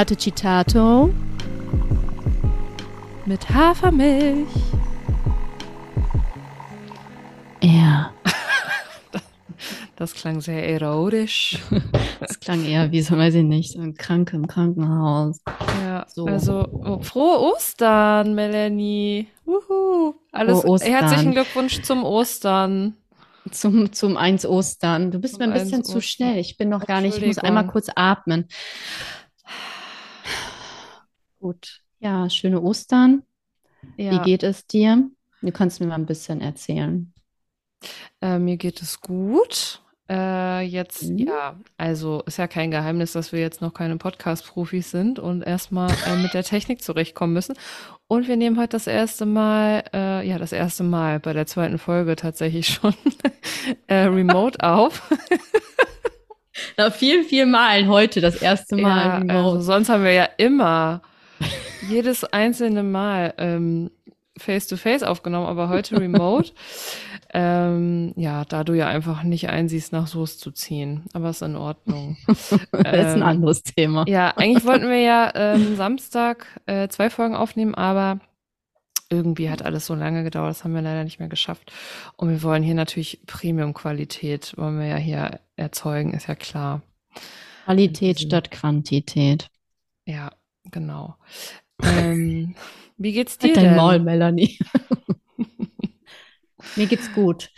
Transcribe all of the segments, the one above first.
Latte Citato mit Hafermilch. Ja. Das klang sehr erotisch. Das klang eher wie so, weiß ich nicht, so ein Kranke im Krankenhaus. Ja, so. also oh, frohe Ostern, Melanie. Wuhu. Alles, Ostern. Herzlichen Glückwunsch zum Ostern. Zum, zum eins Ostern. Du bist zum mir ein bisschen zu schnell. Ich bin noch gar nicht, ich muss einmal kurz atmen. Gut. Ja, schöne Ostern. Ja. Wie geht es dir? Du kannst mir mal ein bisschen erzählen. Äh, mir geht es gut. Äh, jetzt, mhm. ja, also ist ja kein Geheimnis, dass wir jetzt noch keine Podcast-Profis sind und erstmal äh, mit der Technik zurechtkommen müssen. Und wir nehmen heute das erste Mal, äh, ja, das erste Mal bei der zweiten Folge tatsächlich schon äh, remote auf. Na, vielen, vielen Mal heute das erste Mal ja, remote. Also sonst haben wir ja immer jedes einzelne Mal ähm, face-to-face -face aufgenommen, aber heute remote. Ähm, ja, da du ja einfach nicht einsiehst, nach Soße zu ziehen. Aber ist in Ordnung. das ist ein ähm, anderes Thema. Ja, eigentlich wollten wir ja ähm, Samstag äh, zwei Folgen aufnehmen, aber irgendwie hat alles so lange gedauert, das haben wir leider nicht mehr geschafft. Und wir wollen hier natürlich Premium-Qualität, wollen wir ja hier erzeugen, ist ja klar. Qualität statt Quantität. Ja, genau. Ähm, wie geht's dir Dein denn? Maul, Melanie. Mir geht's gut.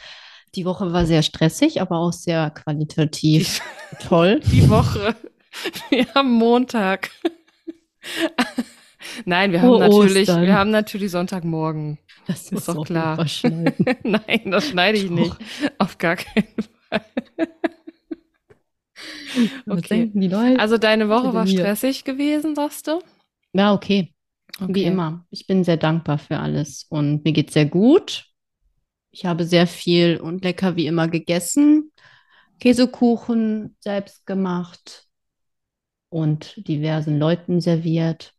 Die Woche war sehr stressig, aber auch sehr qualitativ die, toll. Die Woche. Wir haben Montag. Nein, wir haben natürlich, Ostern. wir haben natürlich Sonntagmorgen. Das ist, ist doch klar. Nein, das schneide ich nicht. Auf gar keinen Fall. okay. Also deine Woche war stressig gewesen, sagst du? Ja, okay. okay. Wie immer. Ich bin sehr dankbar für alles und mir geht's sehr gut. Ich habe sehr viel und lecker wie immer gegessen. Käsekuchen selbst gemacht und diversen Leuten serviert.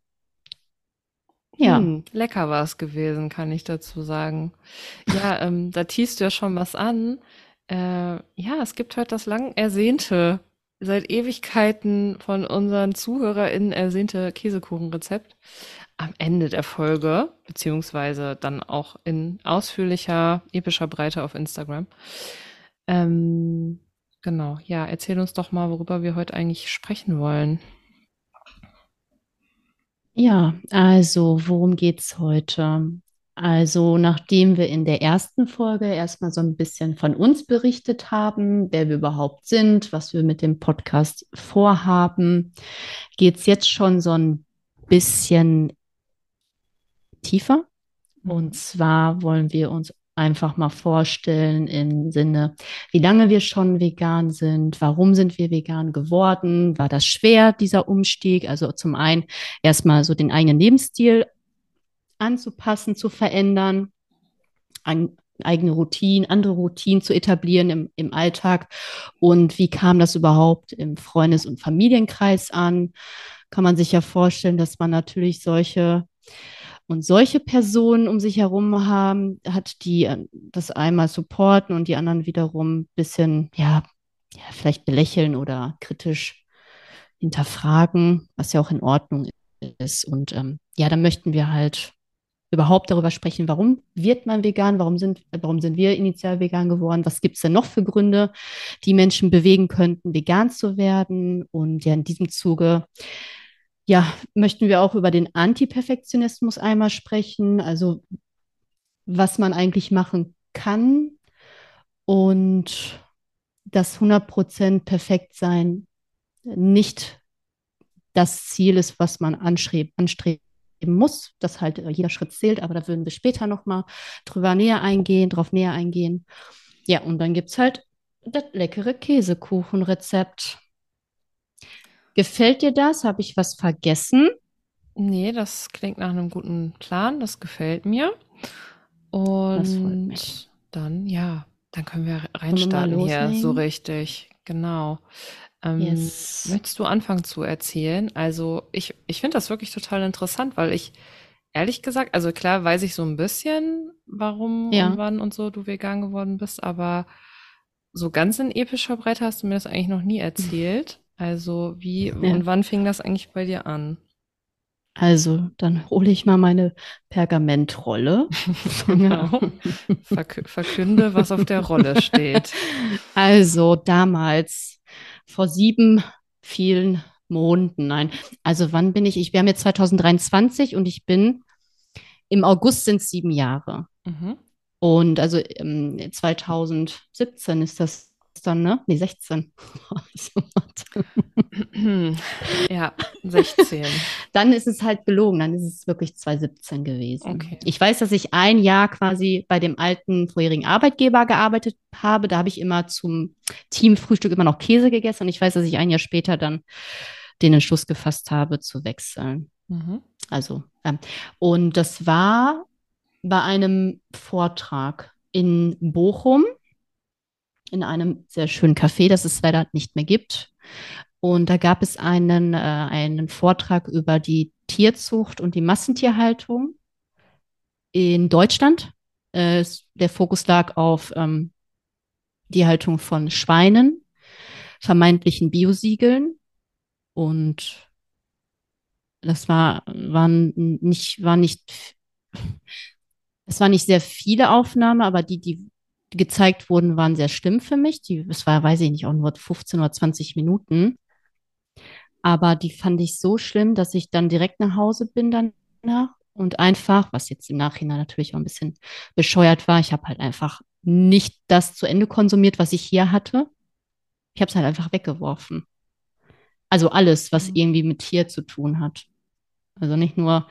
Ja. Hm, lecker war es gewesen, kann ich dazu sagen. Ja, ähm, da tiest du ja schon was an. Äh, ja, es gibt heute das lang ersehnte, seit Ewigkeiten von unseren ZuhörerInnen ersehnte Käsekuchenrezept am Ende der Folge, beziehungsweise dann auch in ausführlicher, epischer Breite auf Instagram. Ähm, genau, ja, erzähl uns doch mal, worüber wir heute eigentlich sprechen wollen. Ja, also worum geht's heute? Also, nachdem wir in der ersten Folge erstmal so ein bisschen von uns berichtet haben, wer wir überhaupt sind, was wir mit dem Podcast vorhaben, geht's jetzt schon so ein bisschen tiefer. Und mhm. zwar wollen wir uns einfach mal vorstellen im Sinne, wie lange wir schon vegan sind, warum sind wir vegan geworden, war das schwer, dieser Umstieg? Also zum einen erstmal so den eigenen Lebensstil anzupassen, zu verändern, ein, eigene Routinen, andere Routinen zu etablieren im, im Alltag und wie kam das überhaupt im Freundes- und Familienkreis an? Kann man sich ja vorstellen, dass man natürlich solche und solche Personen um sich herum haben, hat die äh, das einmal supporten und die anderen wiederum ein bisschen, ja, ja, vielleicht belächeln oder kritisch hinterfragen, was ja auch in Ordnung ist. Und ähm, ja, da möchten wir halt überhaupt darüber sprechen, warum wird man vegan, warum sind, warum sind wir initial vegan geworden, was gibt es denn noch für Gründe, die Menschen bewegen könnten, vegan zu werden. Und ja, in diesem Zuge ja, möchten wir auch über den Antiperfektionismus einmal sprechen, also was man eigentlich machen kann und das 100% perfekt sein nicht das Ziel ist, was man anstreben, anstreben muss, dass halt jeder Schritt zählt, aber da würden wir später nochmal drüber näher eingehen, drauf näher eingehen. Ja, und dann gibt es halt das leckere Käsekuchenrezept. Gefällt dir das? Habe ich was vergessen? Nee, das klingt nach einem guten Plan. Das gefällt mir. Und dann, ja, dann können wir reinstarten hier so richtig. Genau. Ähm, yes. Möchtest du anfangen zu erzählen? Also ich, ich finde das wirklich total interessant, weil ich ehrlich gesagt, also klar weiß ich so ein bisschen, warum ja. und wann und so du vegan geworden bist, aber so ganz in epischer Breite hast du mir das eigentlich noch nie erzählt. Also wie ja. und wann fing das eigentlich bei dir an? Also, dann hole ich mal meine Pergamentrolle. genau. Verk verkünde, was auf der Rolle steht. Also, damals, vor sieben, vielen Monaten, nein. Also, wann bin ich? Ich wäre jetzt 2023 und ich bin, im August sind es sieben Jahre. Mhm. Und also ähm, 2017 ist das dann, ne? Nee, 16. ja, 16. dann ist es halt gelogen, dann ist es wirklich 2017 gewesen. Okay. Ich weiß, dass ich ein Jahr quasi bei dem alten vorherigen Arbeitgeber gearbeitet habe. Da habe ich immer zum Teamfrühstück immer noch Käse gegessen und ich weiß, dass ich ein Jahr später dann den Entschluss gefasst habe, zu wechseln. Mhm. Also, ähm, und das war bei einem Vortrag in Bochum in einem sehr schönen Café, das es leider nicht mehr gibt. Und da gab es einen, äh, einen Vortrag über die Tierzucht und die Massentierhaltung in Deutschland. Äh, der Fokus lag auf ähm, die Haltung von Schweinen, vermeintlichen Biosiegeln. Und das war, waren nicht, war nicht, es waren nicht sehr viele Aufnahmen, aber die, die gezeigt wurden, waren sehr schlimm für mich. Die, es war, weiß ich nicht, auch nur 15 oder 20 Minuten. Aber die fand ich so schlimm, dass ich dann direkt nach Hause bin danach und einfach, was jetzt im Nachhinein natürlich auch ein bisschen bescheuert war, ich habe halt einfach nicht das zu Ende konsumiert, was ich hier hatte. Ich habe es halt einfach weggeworfen. Also alles, was mhm. irgendwie mit Tier zu tun hat. Also nicht nur,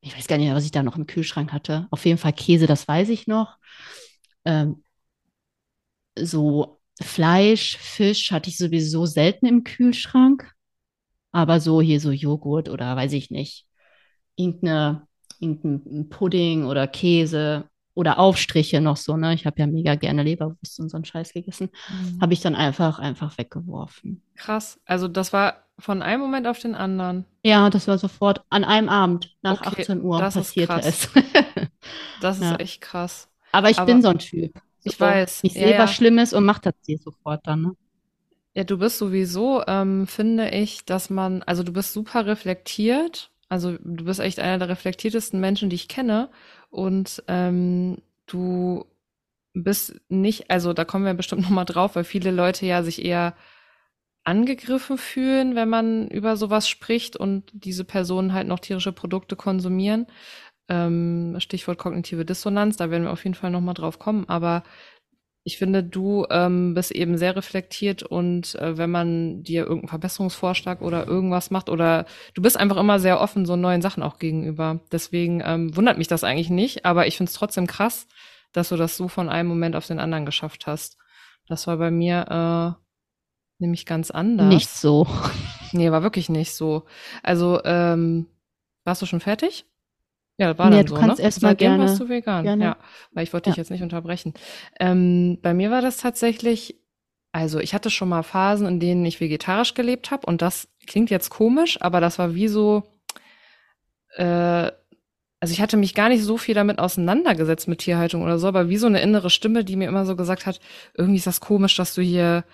ich weiß gar nicht mehr, was ich da noch im Kühlschrank hatte. Auf jeden Fall Käse, das weiß ich noch ähm, so Fleisch, Fisch hatte ich sowieso selten im Kühlschrank. Aber so hier so Joghurt oder weiß ich nicht, irgendeine, irgendein Pudding oder Käse oder Aufstriche noch so, ne? Ich habe ja mega gerne Leberwurst und so einen Scheiß gegessen. Mhm. Habe ich dann einfach, einfach weggeworfen. Krass. Also das war von einem Moment auf den anderen. Ja, das war sofort an einem Abend nach okay, 18 Uhr passierte es. das ist ja. echt krass. Aber ich aber bin so ein Typ. Ich so, weiß. Ich sehe ja, was Schlimmes und mache das hier sofort dann. Ne? Ja, du bist sowieso, ähm, finde ich, dass man, also du bist super reflektiert. Also du bist echt einer der reflektiertesten Menschen, die ich kenne. Und ähm, du bist nicht, also da kommen wir bestimmt nochmal drauf, weil viele Leute ja sich eher angegriffen fühlen, wenn man über sowas spricht und diese Personen halt noch tierische Produkte konsumieren. Ähm, Stichwort kognitive Dissonanz, da werden wir auf jeden Fall nochmal drauf kommen. Aber ich finde, du ähm, bist eben sehr reflektiert und äh, wenn man dir irgendeinen Verbesserungsvorschlag oder irgendwas macht oder du bist einfach immer sehr offen so neuen Sachen auch gegenüber. Deswegen ähm, wundert mich das eigentlich nicht, aber ich finde es trotzdem krass, dass du das so von einem Moment auf den anderen geschafft hast. Das war bei mir äh, nämlich ganz anders. Nicht so. Nee, war wirklich nicht so. Also, ähm, warst du schon fertig? Ja, war nee, dann du so, kannst ne? erstmal gerne. warst du vegan. Gerne. Ja, weil ich wollte dich jetzt nicht unterbrechen. Ähm, bei mir war das tatsächlich, also ich hatte schon mal Phasen, in denen ich vegetarisch gelebt habe und das klingt jetzt komisch, aber das war wie so, äh, also ich hatte mich gar nicht so viel damit auseinandergesetzt mit Tierhaltung oder so, aber wie so eine innere Stimme, die mir immer so gesagt hat, irgendwie ist das komisch, dass du hier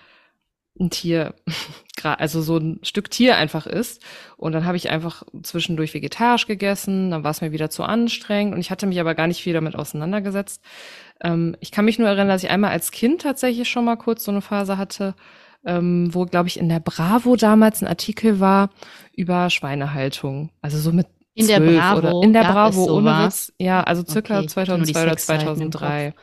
ein Tier, also so ein Stück Tier einfach ist. Und dann habe ich einfach zwischendurch vegetarisch gegessen, dann war es mir wieder zu anstrengend und ich hatte mich aber gar nicht viel damit auseinandergesetzt. Ähm, ich kann mich nur erinnern, dass ich einmal als Kind tatsächlich schon mal kurz so eine Phase hatte, ähm, wo, glaube ich, in der Bravo damals ein Artikel war über Schweinehaltung. Also so mit in der Bravo oder in der Bravo ohne Witz. Ja, also circa okay, 2002 oder 2003.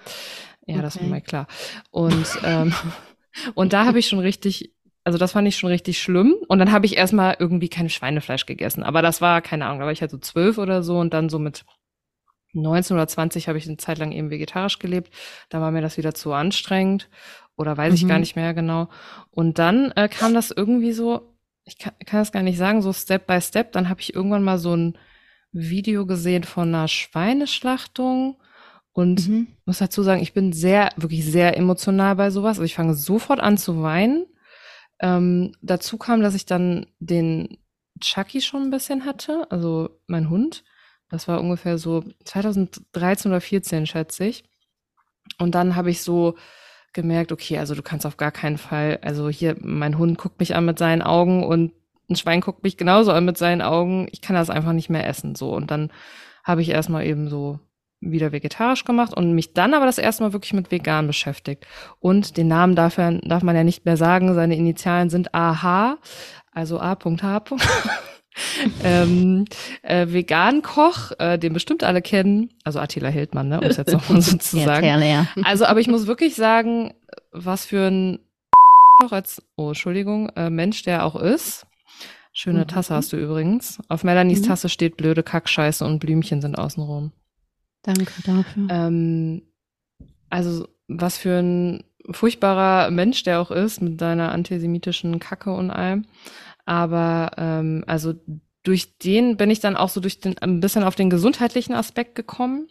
Ja, okay. das war mal klar. Und ähm, Und da habe ich schon richtig, also das fand ich schon richtig schlimm. Und dann habe ich erstmal irgendwie kein Schweinefleisch gegessen. Aber das war, keine Ahnung, da war ich halt so zwölf oder so und dann so mit 19 oder 20 habe ich eine Zeit lang eben vegetarisch gelebt. Da war mir das wieder zu anstrengend oder weiß mhm. ich gar mhm. nicht mehr genau. Und dann äh, kam das irgendwie so, ich kann, kann das gar nicht sagen, so Step by Step. Dann habe ich irgendwann mal so ein Video gesehen von einer Schweineschlachtung und mhm. muss dazu sagen, ich bin sehr, wirklich sehr emotional bei sowas. Also ich fange sofort an zu weinen. Ähm, dazu kam, dass ich dann den Chucky schon ein bisschen hatte, also mein Hund. Das war ungefähr so 2013 oder 14, schätze ich. Und dann habe ich so gemerkt, okay, also du kannst auf gar keinen Fall, also hier, mein Hund guckt mich an mit seinen Augen und ein Schwein guckt mich genauso an mit seinen Augen. Ich kann das einfach nicht mehr essen, so. Und dann habe ich erstmal eben so wieder vegetarisch gemacht und mich dann aber das erste Mal wirklich mit vegan beschäftigt. Und den Namen darf, er, darf man ja nicht mehr sagen. Seine Initialen sind AH, also A.H. ähm, äh, Vegan-Koch, äh, den bestimmt alle kennen, also Attila Hildmann, ne, um es jetzt nochmal so zu sagen. Ja, ja. Also, aber ich muss wirklich sagen, was für ein als, oh, Entschuldigung, äh, Mensch der auch ist. Schöne mhm. Tasse hast du übrigens. Auf Melanies mhm. Tasse steht blöde Kackscheiße und Blümchen sind außenrum. Danke dafür. Ähm, also, was für ein furchtbarer Mensch der auch ist, mit seiner antisemitischen Kacke und allem. Aber ähm, also durch den bin ich dann auch so durch den ein bisschen auf den gesundheitlichen Aspekt gekommen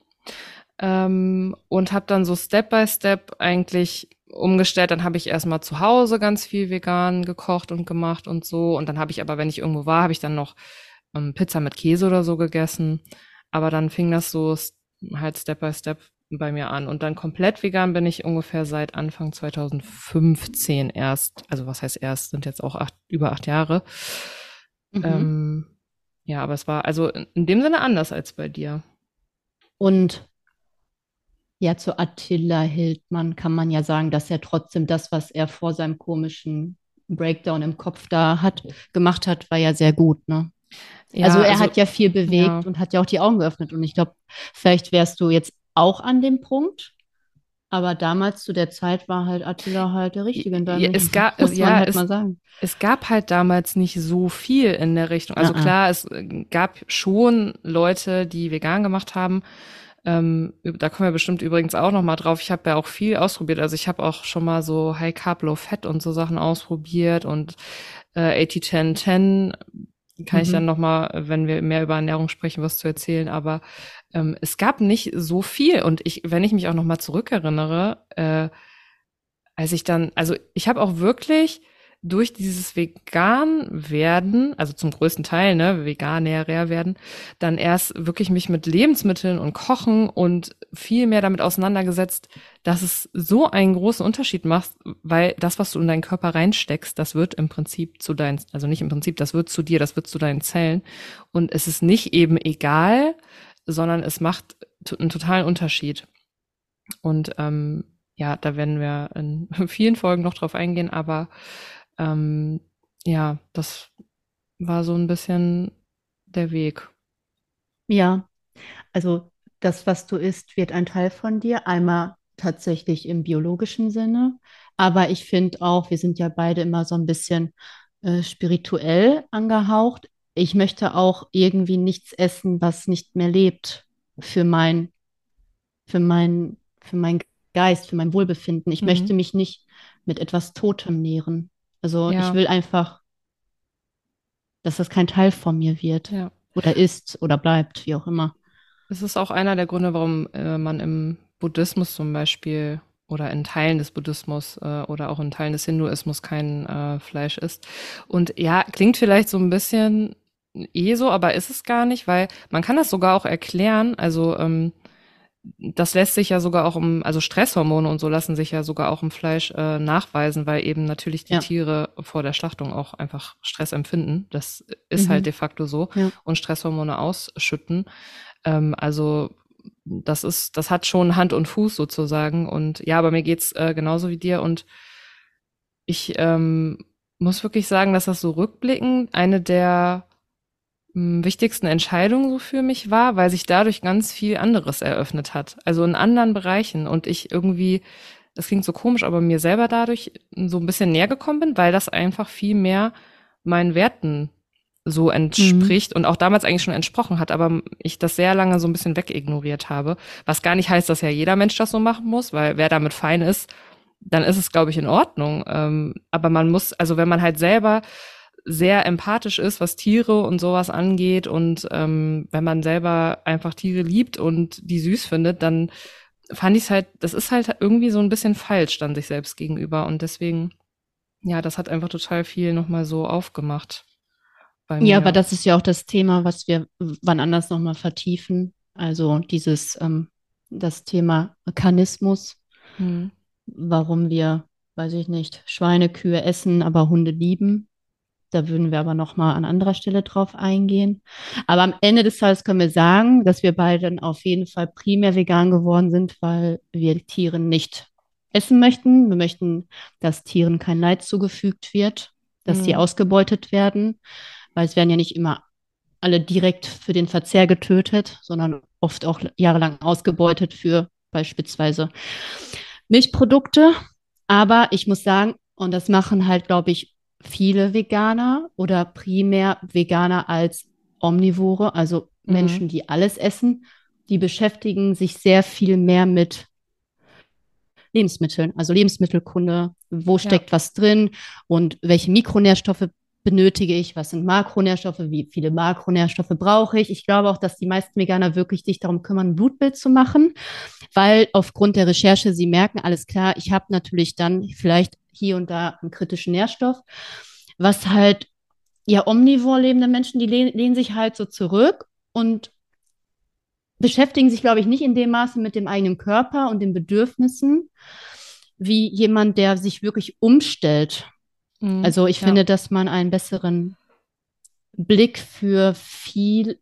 ähm, und habe dann so Step by Step eigentlich umgestellt. Dann habe ich erstmal zu Hause ganz viel vegan gekocht und gemacht und so. Und dann habe ich aber, wenn ich irgendwo war, habe ich dann noch ähm, Pizza mit Käse oder so gegessen. Aber dann fing das so halt Step by Step bei mir an. Und dann komplett vegan bin ich ungefähr seit Anfang 2015 erst. Also was heißt erst, sind jetzt auch acht, über acht Jahre. Mhm. Ähm, ja, aber es war also in dem Sinne anders als bei dir. Und ja, zu Attila Hildmann kann man ja sagen, dass er trotzdem das, was er vor seinem komischen Breakdown im Kopf da hat, gemacht hat, war ja sehr gut, ne? Ja, also er also, hat ja viel bewegt ja. und hat ja auch die Augen geöffnet. Und ich glaube, vielleicht wärst du jetzt auch an dem Punkt. Aber damals zu der Zeit war halt Attila halt der Richtige in deinem ja, es gab, muss ja, halt es, mal sagen. Es gab halt damals nicht so viel in der Richtung. Also ja, klar, es gab schon Leute, die vegan gemacht haben. Ähm, da kommen wir bestimmt übrigens auch noch mal drauf. Ich habe ja auch viel ausprobiert. Also ich habe auch schon mal so High Carb, Low Fat und so Sachen ausprobiert und äh, 80-10-10 kann mhm. ich dann noch mal, wenn wir mehr über Ernährung sprechen, was zu erzählen. Aber ähm, es gab nicht so viel. Und ich, wenn ich mich auch noch mal zurückerinnere, äh, als ich dann, also ich habe auch wirklich durch dieses vegan werden, also zum größten Teil, ne, veganärer werden, dann erst wirklich mich mit Lebensmitteln und Kochen und viel mehr damit auseinandergesetzt, dass es so einen großen Unterschied macht, weil das, was du in deinen Körper reinsteckst, das wird im Prinzip zu deinen, also nicht im Prinzip, das wird zu dir, das wird zu deinen Zellen. Und es ist nicht eben egal, sondern es macht einen totalen Unterschied. Und ähm, ja, da werden wir in vielen Folgen noch drauf eingehen, aber ähm, ja, das war so ein bisschen der Weg. Ja, also das, was du isst, wird ein Teil von dir. Einmal tatsächlich im biologischen Sinne, aber ich finde auch, wir sind ja beide immer so ein bisschen äh, spirituell angehaucht ich möchte auch irgendwie nichts essen, was nicht mehr lebt für mein, für mein, für mein Geist, für mein Wohlbefinden. Ich mhm. möchte mich nicht mit etwas Totem nähren. Also ja. ich will einfach, dass das kein Teil von mir wird. Ja. Oder ist oder bleibt, wie auch immer. Das ist auch einer der Gründe, warum äh, man im Buddhismus zum Beispiel oder in Teilen des Buddhismus äh, oder auch in Teilen des Hinduismus kein äh, Fleisch isst. Und ja, klingt vielleicht so ein bisschen eh so, aber ist es gar nicht, weil man kann das sogar auch erklären. Also ähm, das lässt sich ja sogar auch im, also Stresshormone und so lassen sich ja sogar auch im Fleisch äh, nachweisen, weil eben natürlich die ja. Tiere vor der Schlachtung auch einfach Stress empfinden. Das ist mhm. halt de facto so ja. und Stresshormone ausschütten. Ähm, also das ist, das hat schon Hand und Fuß sozusagen. Und ja, aber mir geht's äh, genauso wie dir und ich ähm, muss wirklich sagen, dass das so rückblickend eine der wichtigsten Entscheidung so für mich war, weil sich dadurch ganz viel anderes eröffnet hat. Also in anderen Bereichen und ich irgendwie, das klingt so komisch, aber mir selber dadurch so ein bisschen näher gekommen bin, weil das einfach viel mehr meinen Werten so entspricht mhm. und auch damals eigentlich schon entsprochen hat, aber ich das sehr lange so ein bisschen wegignoriert habe. Was gar nicht heißt, dass ja jeder Mensch das so machen muss, weil wer damit fein ist, dann ist es, glaube ich, in Ordnung. Ähm, aber man muss, also wenn man halt selber sehr empathisch ist, was Tiere und sowas angeht. Und ähm, wenn man selber einfach Tiere liebt und die süß findet, dann fand ich es halt, das ist halt irgendwie so ein bisschen falsch dann sich selbst gegenüber. Und deswegen, ja, das hat einfach total viel nochmal so aufgemacht. Ja, aber das ist ja auch das Thema, was wir wann anders nochmal vertiefen. Also dieses, ähm, das Thema Mechanismus. Hm. warum wir, weiß ich nicht, Schweine, Kühe essen, aber Hunde lieben. Da würden wir aber nochmal an anderer Stelle drauf eingehen. Aber am Ende des Tages können wir sagen, dass wir beide dann auf jeden Fall primär vegan geworden sind, weil wir Tiere nicht essen möchten. Wir möchten, dass Tieren kein Leid zugefügt wird, dass mhm. sie ausgebeutet werden, weil es werden ja nicht immer alle direkt für den Verzehr getötet, sondern oft auch jahrelang ausgebeutet für beispielsweise Milchprodukte. Aber ich muss sagen, und das machen halt, glaube ich, viele Veganer oder primär Veganer als Omnivore, also mhm. Menschen, die alles essen, die beschäftigen sich sehr viel mehr mit Lebensmitteln, also Lebensmittelkunde, wo steckt ja. was drin und welche Mikronährstoffe benötige ich, was sind Makronährstoffe, wie viele Makronährstoffe brauche ich. Ich glaube auch, dass die meisten Veganer wirklich sich darum kümmern, ein Blutbild zu machen, weil aufgrund der Recherche sie merken, alles klar, ich habe natürlich dann vielleicht hier und da einen kritischen Nährstoff, was halt ja omnivor lebende Menschen, die lehnen, lehnen sich halt so zurück und beschäftigen sich, glaube ich, nicht in dem Maße mit dem eigenen Körper und den Bedürfnissen, wie jemand, der sich wirklich umstellt. Mhm, also ich ja. finde, dass man einen besseren Blick für viel,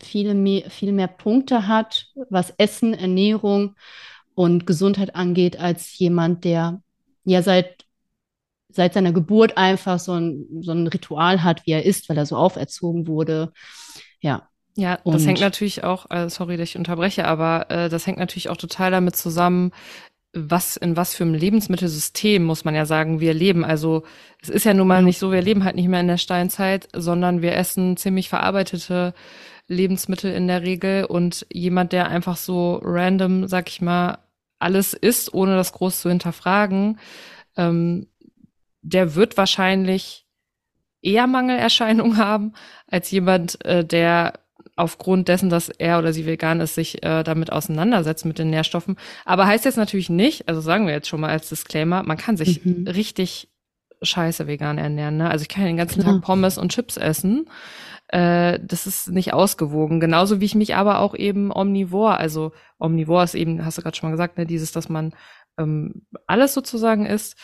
viele mehr, viel mehr Punkte hat, was Essen, Ernährung und Gesundheit angeht, als jemand, der ja seit, seit seiner Geburt einfach so ein, so ein Ritual hat, wie er ist, weil er so auferzogen wurde. Ja, ja, das und hängt natürlich auch, äh, sorry, dass ich unterbreche, aber äh, das hängt natürlich auch total damit zusammen, was in was für einem Lebensmittelsystem muss man ja sagen, wir leben. Also es ist ja nun mal nicht so, wir leben halt nicht mehr in der Steinzeit, sondern wir essen ziemlich verarbeitete Lebensmittel in der Regel und jemand, der einfach so random, sag ich mal, alles isst, ohne das groß zu hinterfragen, ähm, der wird wahrscheinlich eher Mangelerscheinungen haben als jemand, äh, der aufgrund dessen, dass er oder sie vegan ist, sich äh, damit auseinandersetzt mit den Nährstoffen. Aber heißt jetzt natürlich nicht, also sagen wir jetzt schon mal als Disclaimer, man kann sich mhm. richtig scheiße vegan ernähren. Ne? Also ich kann den ganzen Klar. Tag Pommes und Chips essen. Äh, das ist nicht ausgewogen. Genauso wie ich mich aber auch eben omnivor, also omnivor ist eben, hast du gerade schon mal gesagt, ne, dieses, dass man ähm, alles sozusagen isst.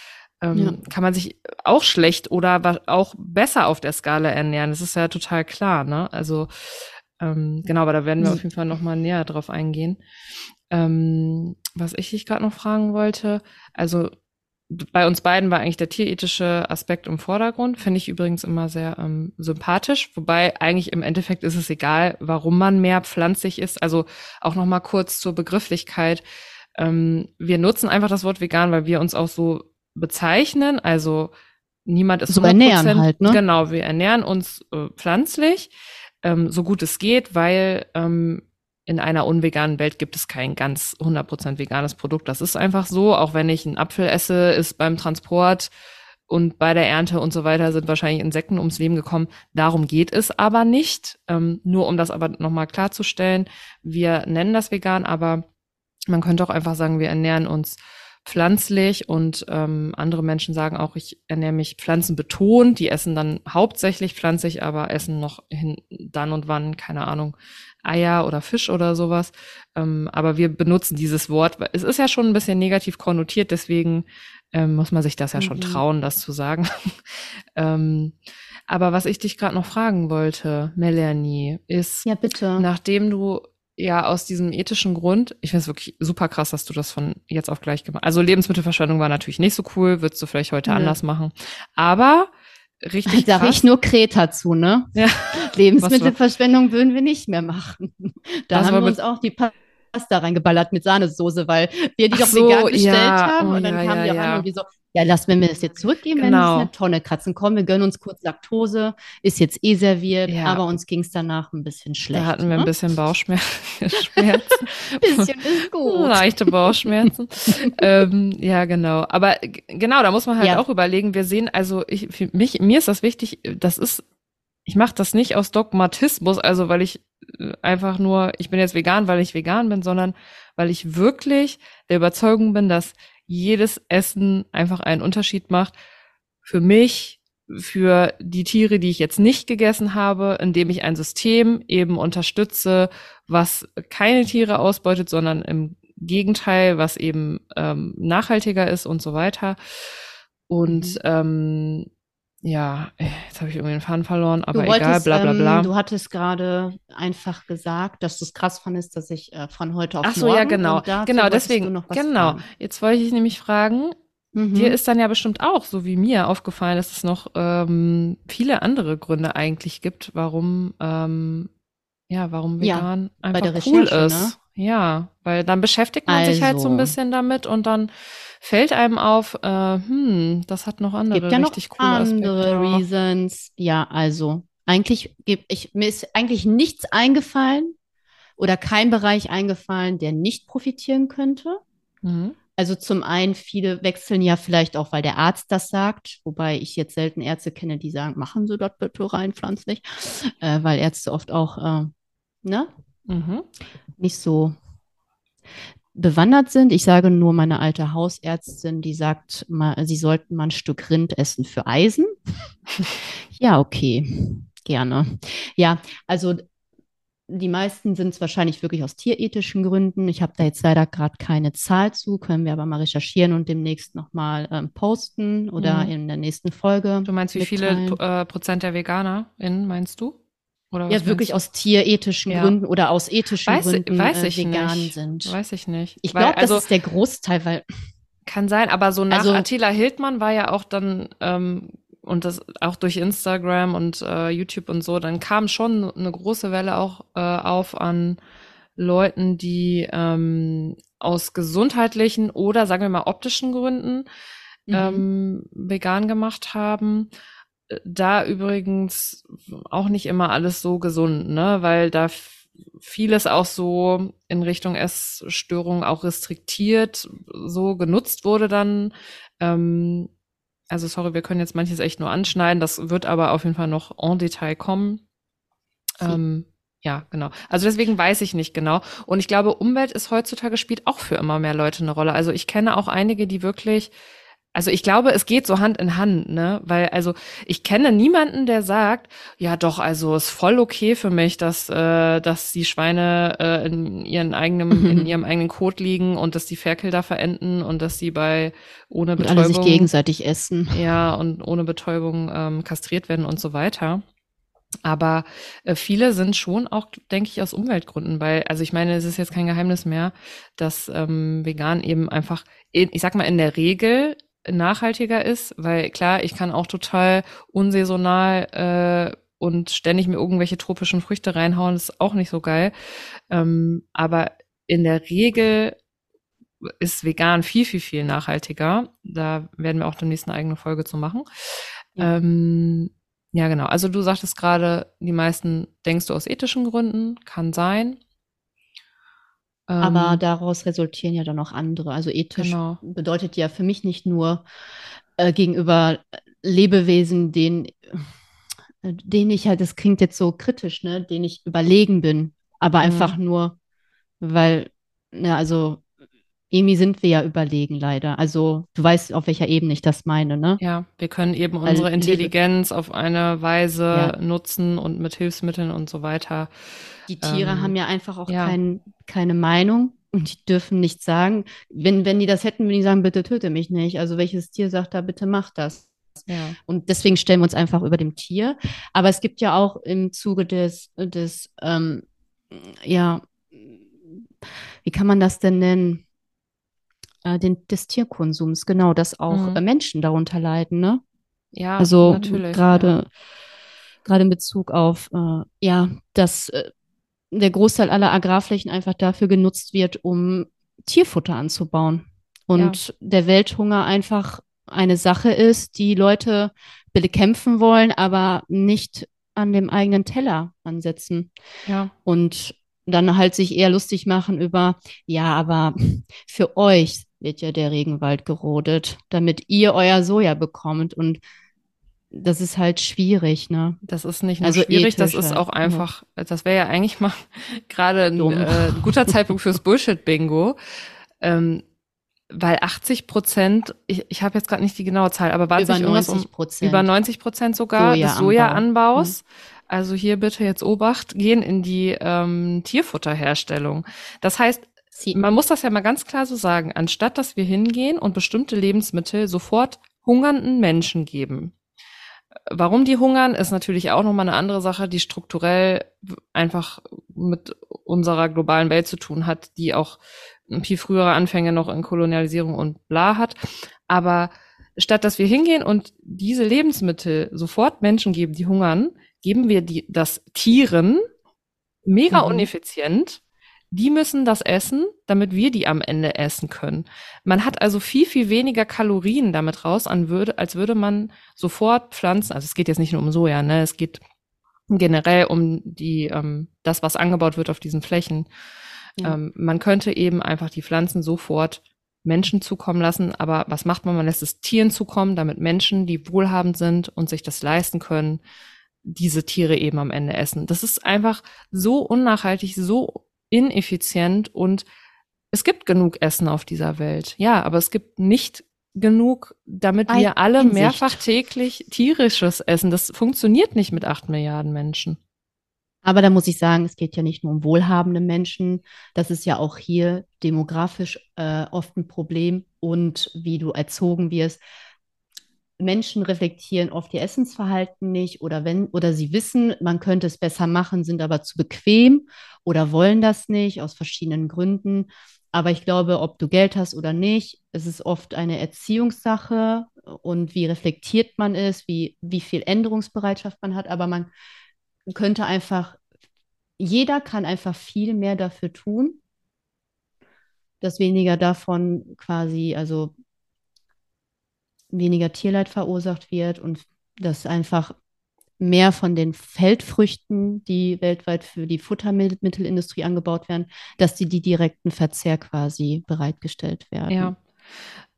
Ähm, ja. kann man sich auch schlecht oder auch besser auf der Skala ernähren. Das ist ja total klar, ne? Also ähm, genau, aber da werden wir mhm. auf jeden Fall nochmal näher drauf eingehen. Ähm, was ich dich gerade noch fragen wollte, also bei uns beiden war eigentlich der tierethische Aspekt im Vordergrund, finde ich übrigens immer sehr ähm, sympathisch, wobei eigentlich im Endeffekt ist es egal, warum man mehr pflanzlich ist. Also auch noch mal kurz zur Begrifflichkeit. Ähm, wir nutzen einfach das Wort vegan, weil wir uns auch so bezeichnen. Also niemand ist so ernähren halt, ne? Genau, wir ernähren uns äh, pflanzlich ähm, so gut es geht, weil ähm, in einer unveganen Welt gibt es kein ganz 100% veganes Produkt. Das ist einfach so. Auch wenn ich einen Apfel esse, ist beim Transport und bei der Ernte und so weiter sind wahrscheinlich Insekten ums Leben gekommen. Darum geht es aber nicht. Ähm, nur um das aber nochmal klarzustellen. Wir nennen das vegan, aber man könnte auch einfach sagen, wir ernähren uns pflanzlich und ähm, andere Menschen sagen auch, ich ernähre mich pflanzenbetont. Die essen dann hauptsächlich pflanzlich, aber essen noch hin, dann und wann, keine Ahnung, Eier oder Fisch oder sowas. Ähm, aber wir benutzen dieses Wort, es ist ja schon ein bisschen negativ konnotiert, deswegen ähm, muss man sich das ja mhm. schon trauen, das zu sagen. ähm, aber was ich dich gerade noch fragen wollte, Melanie, ist, ja, bitte. nachdem du ja aus diesem ethischen Grund, ich finde es wirklich super krass, dass du das von jetzt auf gleich gemacht hast. Also Lebensmittelverschwendung war natürlich nicht so cool, würdest du vielleicht heute ja. anders machen. Aber richtig. Da ich nur Kreta zu, ne? Ja. Lebensmittelverschwendung würden wir nicht mehr machen. Da Was haben wir uns auch die Pasta reingeballert mit Sahnesoße, weil wir die Ach doch so, vegan bestellt ja. haben. Oh, und dann ja, kamen die ja, auch an und die so, ja, lass, wir das jetzt zurückgeben, genau. wenn es eine Tonne kratzen. Komm, wir gönnen uns kurz Laktose, ist jetzt eh serviert, ja. aber uns ging es danach ein bisschen schlecht. Da hatten wir ne? ein bisschen Bauchschmerzen. bisschen ist gut. Leichte Bauchschmerzen. ähm, ja, genau. Aber genau, da muss man halt ja. auch überlegen, wir sehen, also ich, für mich, mir ist das wichtig, das ist, ich mache das nicht aus Dogmatismus, also weil ich einfach nur, ich bin jetzt vegan, weil ich vegan bin, sondern weil ich wirklich der Überzeugung bin, dass jedes Essen einfach einen Unterschied macht. Für mich, für die Tiere, die ich jetzt nicht gegessen habe, indem ich ein System eben unterstütze, was keine Tiere ausbeutet, sondern im Gegenteil, was eben ähm, nachhaltiger ist und so weiter. Und mhm. ähm, ja, jetzt habe ich irgendwie den Faden verloren, aber wolltest, egal, bla bla bla. Ähm, du hattest gerade einfach gesagt, dass du es krass fandest, dass ich äh, von heute auf Ach so, morgen ja, genau. Genau, deswegen, genau. Fragen. Jetzt wollte ich nämlich fragen, mhm. dir ist dann ja bestimmt auch, so wie mir, aufgefallen, dass es noch ähm, viele andere Gründe eigentlich gibt, warum, ähm, ja, warum vegan ja, einfach cool ist. Ne? Ja, weil dann beschäftigt man also. sich halt so ein also. bisschen damit und dann fällt einem auf, äh, hm, das hat noch andere Gibt ja richtig noch coole andere Aspekte. Reasons. Ja, also eigentlich gibt ich mir ist eigentlich nichts eingefallen oder kein Bereich eingefallen, der nicht profitieren könnte. Mhm. Also zum einen, viele wechseln ja vielleicht auch, weil der Arzt das sagt, wobei ich jetzt selten Ärzte kenne, die sagen, machen Sie das bitte rein pflanzlich, äh, weil Ärzte oft auch, äh, ne? Mhm nicht so bewandert sind. Ich sage nur meine alte Hausärztin, die sagt, mal, sie sollten mal ein Stück Rind essen für Eisen. ja, okay, gerne. Ja, also die meisten sind es wahrscheinlich wirklich aus tierethischen Gründen. Ich habe da jetzt leider gerade keine Zahl zu, können wir aber mal recherchieren und demnächst nochmal ähm, posten oder mhm. in der nächsten Folge. Du meinst, wie mitteilen. viele äh, Prozent der VeganerInnen meinst du? Oder ja, wirklich aus tierethischen ja. Gründen oder aus ethischen weiß, Gründen weiß äh, ich vegan nicht. sind. Weiß ich nicht. Ich glaube, also, das ist der Großteil, weil. Kann sein, aber so nach also, Attila Hildmann war ja auch dann, ähm, und das auch durch Instagram und äh, YouTube und so, dann kam schon eine große Welle auch äh, auf an Leuten, die ähm, aus gesundheitlichen oder sagen wir mal optischen Gründen mhm. ähm, vegan gemacht haben da übrigens auch nicht immer alles so gesund, ne? Weil da vieles auch so in Richtung Essstörung auch restriktiert so genutzt wurde dann. Ähm, also sorry, wir können jetzt manches echt nur anschneiden. Das wird aber auf jeden Fall noch en Detail kommen. Ähm, ja, genau. Also deswegen weiß ich nicht genau. Und ich glaube, Umwelt ist heutzutage spielt auch für immer mehr Leute eine Rolle. Also ich kenne auch einige, die wirklich also ich glaube, es geht so Hand in Hand, ne? Weil also ich kenne niemanden, der sagt, ja doch, also ist voll okay für mich, dass äh, dass die Schweine äh, in ihren eigenen in ihrem eigenen Kot liegen und dass die Ferkel da verenden und dass sie bei ohne Betäubung und alle sich gegenseitig essen. Ja und ohne Betäubung ähm, kastriert werden und so weiter. Aber äh, viele sind schon auch, denke ich, aus Umweltgründen, weil, also ich meine, es ist jetzt kein Geheimnis mehr, dass ähm, vegan eben einfach, in, ich sag mal, in der Regel nachhaltiger ist, weil klar, ich kann auch total unsaisonal äh, und ständig mir irgendwelche tropischen Früchte reinhauen, das ist auch nicht so geil. Ähm, aber in der Regel ist vegan viel, viel, viel nachhaltiger. Da werden wir auch demnächst eine eigene Folge zu machen. Ja. Ähm, ja, genau. Also du sagtest gerade, die meisten denkst du aus ethischen Gründen, kann sein. Aber ähm, daraus resultieren ja dann auch andere. Also ethisch genau. bedeutet ja für mich nicht nur äh, gegenüber Lebewesen, denen, äh, denen ich halt, das klingt jetzt so kritisch, ne, denen ich überlegen bin, aber mhm. einfach nur, weil, ne, also irgendwie sind wir ja überlegen leider. Also du weißt, auf welcher Ebene ich das meine, ne? Ja, wir können eben Weil unsere Intelligenz Lebe auf eine Weise ja. nutzen und mit Hilfsmitteln und so weiter. Die Tiere ähm, haben ja einfach auch ja. Kein, keine Meinung und die dürfen nichts sagen. Wenn, wenn die das hätten, würden die sagen, bitte töte mich nicht. Also welches Tier sagt da, bitte mach das? Ja. Und deswegen stellen wir uns einfach über dem Tier. Aber es gibt ja auch im Zuge des, des ähm, ja, wie kann man das denn nennen? Äh, den, des Tierkonsums, genau, dass auch mhm. äh, Menschen darunter leiden, ne? Ja, also gerade ja. gerade in Bezug auf äh, ja, dass äh, der Großteil aller Agrarflächen einfach dafür genutzt wird, um Tierfutter anzubauen und ja. der Welthunger einfach eine Sache ist, die Leute bekämpfen wollen, aber nicht an dem eigenen Teller ansetzen. Ja. Und dann halt sich eher lustig machen über, ja, aber für euch wird ja der Regenwald gerodet, damit ihr euer Soja bekommt. Und das ist halt schwierig, ne? Das ist nicht nur also schwierig, das ist auch einfach, ja. das wäre ja eigentlich mal gerade ein, äh, ein, guter Zeitpunkt fürs Bullshit-Bingo. Ähm, weil 80 Prozent, ich, ich habe jetzt gerade nicht die genaue Zahl, aber war es nicht irgendwas um über 90 Prozent sogar Soja des Sojaanbaus? Mhm. Also hier bitte jetzt Obacht, gehen in die ähm, Tierfutterherstellung. Das heißt, man muss das ja mal ganz klar so sagen, anstatt dass wir hingehen und bestimmte Lebensmittel sofort hungernden Menschen geben. Warum die hungern, ist natürlich auch nochmal eine andere Sache, die strukturell einfach mit unserer globalen Welt zu tun hat, die auch viel frühere Anfänge noch in Kolonialisierung und bla hat. Aber statt dass wir hingehen und diese Lebensmittel sofort Menschen geben, die hungern, geben wir die, das Tieren mega mhm. uneffizient die müssen das essen, damit wir die am Ende essen können. Man hat also viel, viel weniger Kalorien damit raus, an würde, als würde man sofort Pflanzen, also es geht jetzt nicht nur um Soja, ne, es geht generell um die, ähm, das, was angebaut wird auf diesen Flächen. Ja. Ähm, man könnte eben einfach die Pflanzen sofort Menschen zukommen lassen, aber was macht man? Man lässt es Tieren zukommen, damit Menschen, die wohlhabend sind und sich das leisten können, diese Tiere eben am Ende essen. Das ist einfach so unnachhaltig, so ineffizient und es gibt genug Essen auf dieser Welt. Ja, aber es gibt nicht genug, damit Bei wir alle Hinsicht. mehrfach täglich tierisches essen. Das funktioniert nicht mit acht Milliarden Menschen. Aber da muss ich sagen, es geht ja nicht nur um wohlhabende Menschen. Das ist ja auch hier demografisch äh, oft ein Problem und wie du erzogen wirst. Menschen reflektieren oft ihr Essensverhalten nicht oder wenn oder sie wissen, man könnte es besser machen, sind aber zu bequem oder wollen das nicht aus verschiedenen Gründen. Aber ich glaube, ob du Geld hast oder nicht, es ist oft eine Erziehungssache und wie reflektiert man ist, wie, wie viel Änderungsbereitschaft man hat. Aber man könnte einfach, jeder kann einfach viel mehr dafür tun, dass weniger davon quasi, also weniger Tierleid verursacht wird und dass einfach mehr von den Feldfrüchten, die weltweit für die Futtermittelindustrie angebaut werden, dass die die direkten Verzehr quasi bereitgestellt werden. Ja.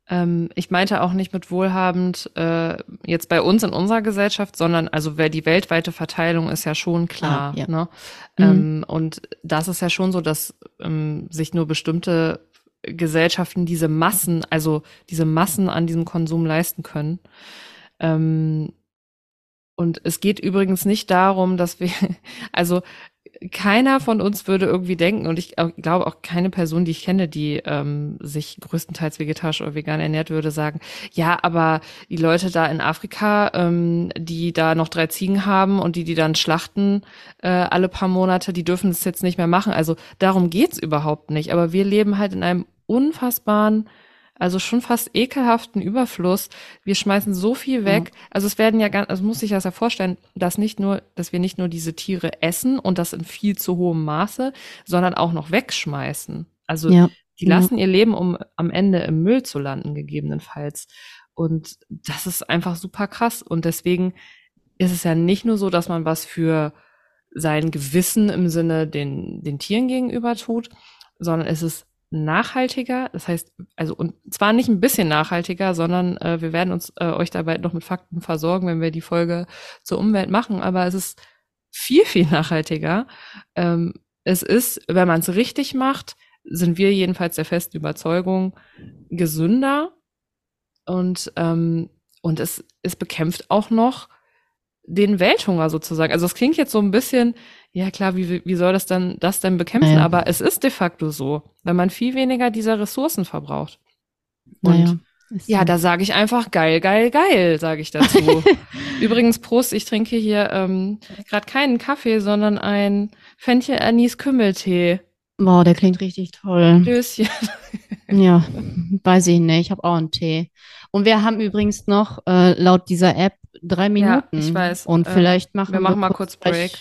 Ähm, ich meinte auch nicht mit wohlhabend äh, jetzt bei uns in unserer Gesellschaft, sondern also wer die weltweite Verteilung ist ja schon klar. Ah, ja. Ne? Mhm. Ähm, und das ist ja schon so, dass ähm, sich nur bestimmte Gesellschaften diese Massen, also diese Massen an diesem Konsum leisten können. Ähm, und es geht übrigens nicht darum, dass wir, also keiner von uns würde irgendwie denken, und ich glaube auch keine Person, die ich kenne, die ähm, sich größtenteils vegetarisch oder vegan ernährt, würde sagen, ja, aber die Leute da in Afrika, ähm, die da noch drei Ziegen haben und die die dann schlachten äh, alle paar Monate, die dürfen es jetzt nicht mehr machen. Also darum geht's überhaupt nicht. Aber wir leben halt in einem unfassbaren, also schon fast ekelhaften Überfluss. Wir schmeißen so viel weg. Ja. Also es werden ja ganz, also muss ich das ja vorstellen, dass nicht nur, dass wir nicht nur diese Tiere essen und das in viel zu hohem Maße, sondern auch noch wegschmeißen. Also ja. die lassen ja. ihr Leben, um am Ende im Müll zu landen, gegebenenfalls. Und das ist einfach super krass. Und deswegen ist es ja nicht nur so, dass man was für sein Gewissen im Sinne den, den Tieren gegenüber tut, sondern es ist nachhaltiger. Das heißt, also und zwar nicht ein bisschen nachhaltiger, sondern äh, wir werden uns äh, euch dabei noch mit Fakten versorgen, wenn wir die Folge zur Umwelt machen. Aber es ist viel, viel nachhaltiger. Ähm, es ist, wenn man es richtig macht, sind wir jedenfalls der festen Überzeugung, gesünder und, ähm, und es, es bekämpft auch noch den Welthunger sozusagen. Also es klingt jetzt so ein bisschen, ja klar, wie, wie soll das dann das denn bekämpfen? Naja. Aber es ist de facto so, wenn man viel weniger dieser Ressourcen verbraucht. Und naja, ja, so. da sage ich einfach geil, geil, geil, sage ich dazu. Übrigens, Prost, ich trinke hier ähm, gerade keinen Kaffee, sondern ein Fenchel Anis Kümmeltee. Wow, der klingt richtig toll. Döschen. ja, weiß ich nicht. Ich habe auch einen Tee. Und wir haben übrigens noch äh, laut dieser App drei Minuten. Ja, ich weiß. Und äh, vielleicht machen wir, wir machen mal kurz Break.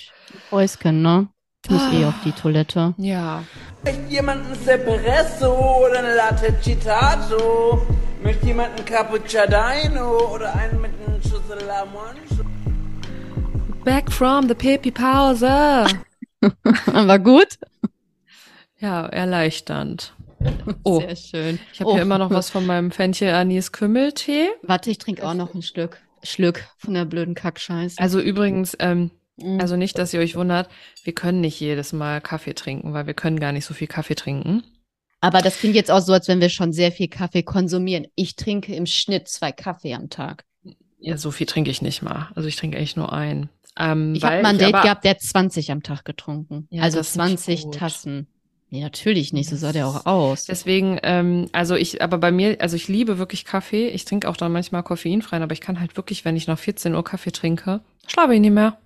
Päuschen, ne? Ich muss eh auf die Toilette. Ja. Möchte jemand ein Espresso oder eine Latte Citato? Möchte jemand ein Cappuccino oder einen mit einem Schüssel Lamonche? Back from the Pipi Pause. War gut? Ja, erleichternd. Oh, sehr schön. Ich habe oh. hier immer noch was von meinem Fenchel Anis Kümmeltee. Warte, ich trinke auch noch ein Stück. Schluck von der blöden Kackscheiße. Also übrigens, ähm, Mhm. Also nicht, dass ihr euch wundert, wir können nicht jedes Mal Kaffee trinken, weil wir können gar nicht so viel Kaffee trinken. Aber das klingt jetzt auch so, als wenn wir schon sehr viel Kaffee konsumieren. Ich trinke im Schnitt zwei Kaffee am Tag. Ja, so viel trinke ich nicht mal. Also ich trinke eigentlich nur einen. Ähm, ich habe mal ein Date gehabt, der 20 am Tag getrunken. Ja, also 20 Tassen. Nee, natürlich nicht. So sah der auch aus. Deswegen, ähm, also ich, aber bei mir, also ich liebe wirklich Kaffee. Ich trinke auch dann manchmal koffeinfrei, aber ich kann halt wirklich, wenn ich noch 14 Uhr Kaffee trinke, schlafe ich nicht mehr.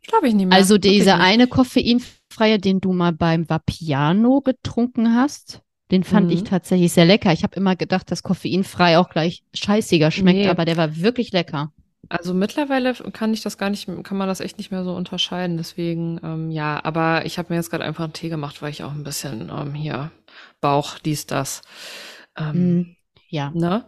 Schlafe ich nicht mehr. Also dieser eine koffeinfreie, den du mal beim Vapiano getrunken hast, den fand ich Mhm. tatsächlich sehr lecker. Ich habe immer gedacht, dass koffeinfrei auch gleich scheißiger schmeckt, Nee. aber der war wirklich lecker. Also mittlerweile kann ich das gar nicht, kann man das echt nicht mehr so unterscheiden. Deswegen, ähm, ja, aber ich habe mir jetzt gerade einfach einen Tee gemacht, weil ich auch ein bisschen ähm, hier Bauch, dies, das. Ähm, Mm, ja. Ne?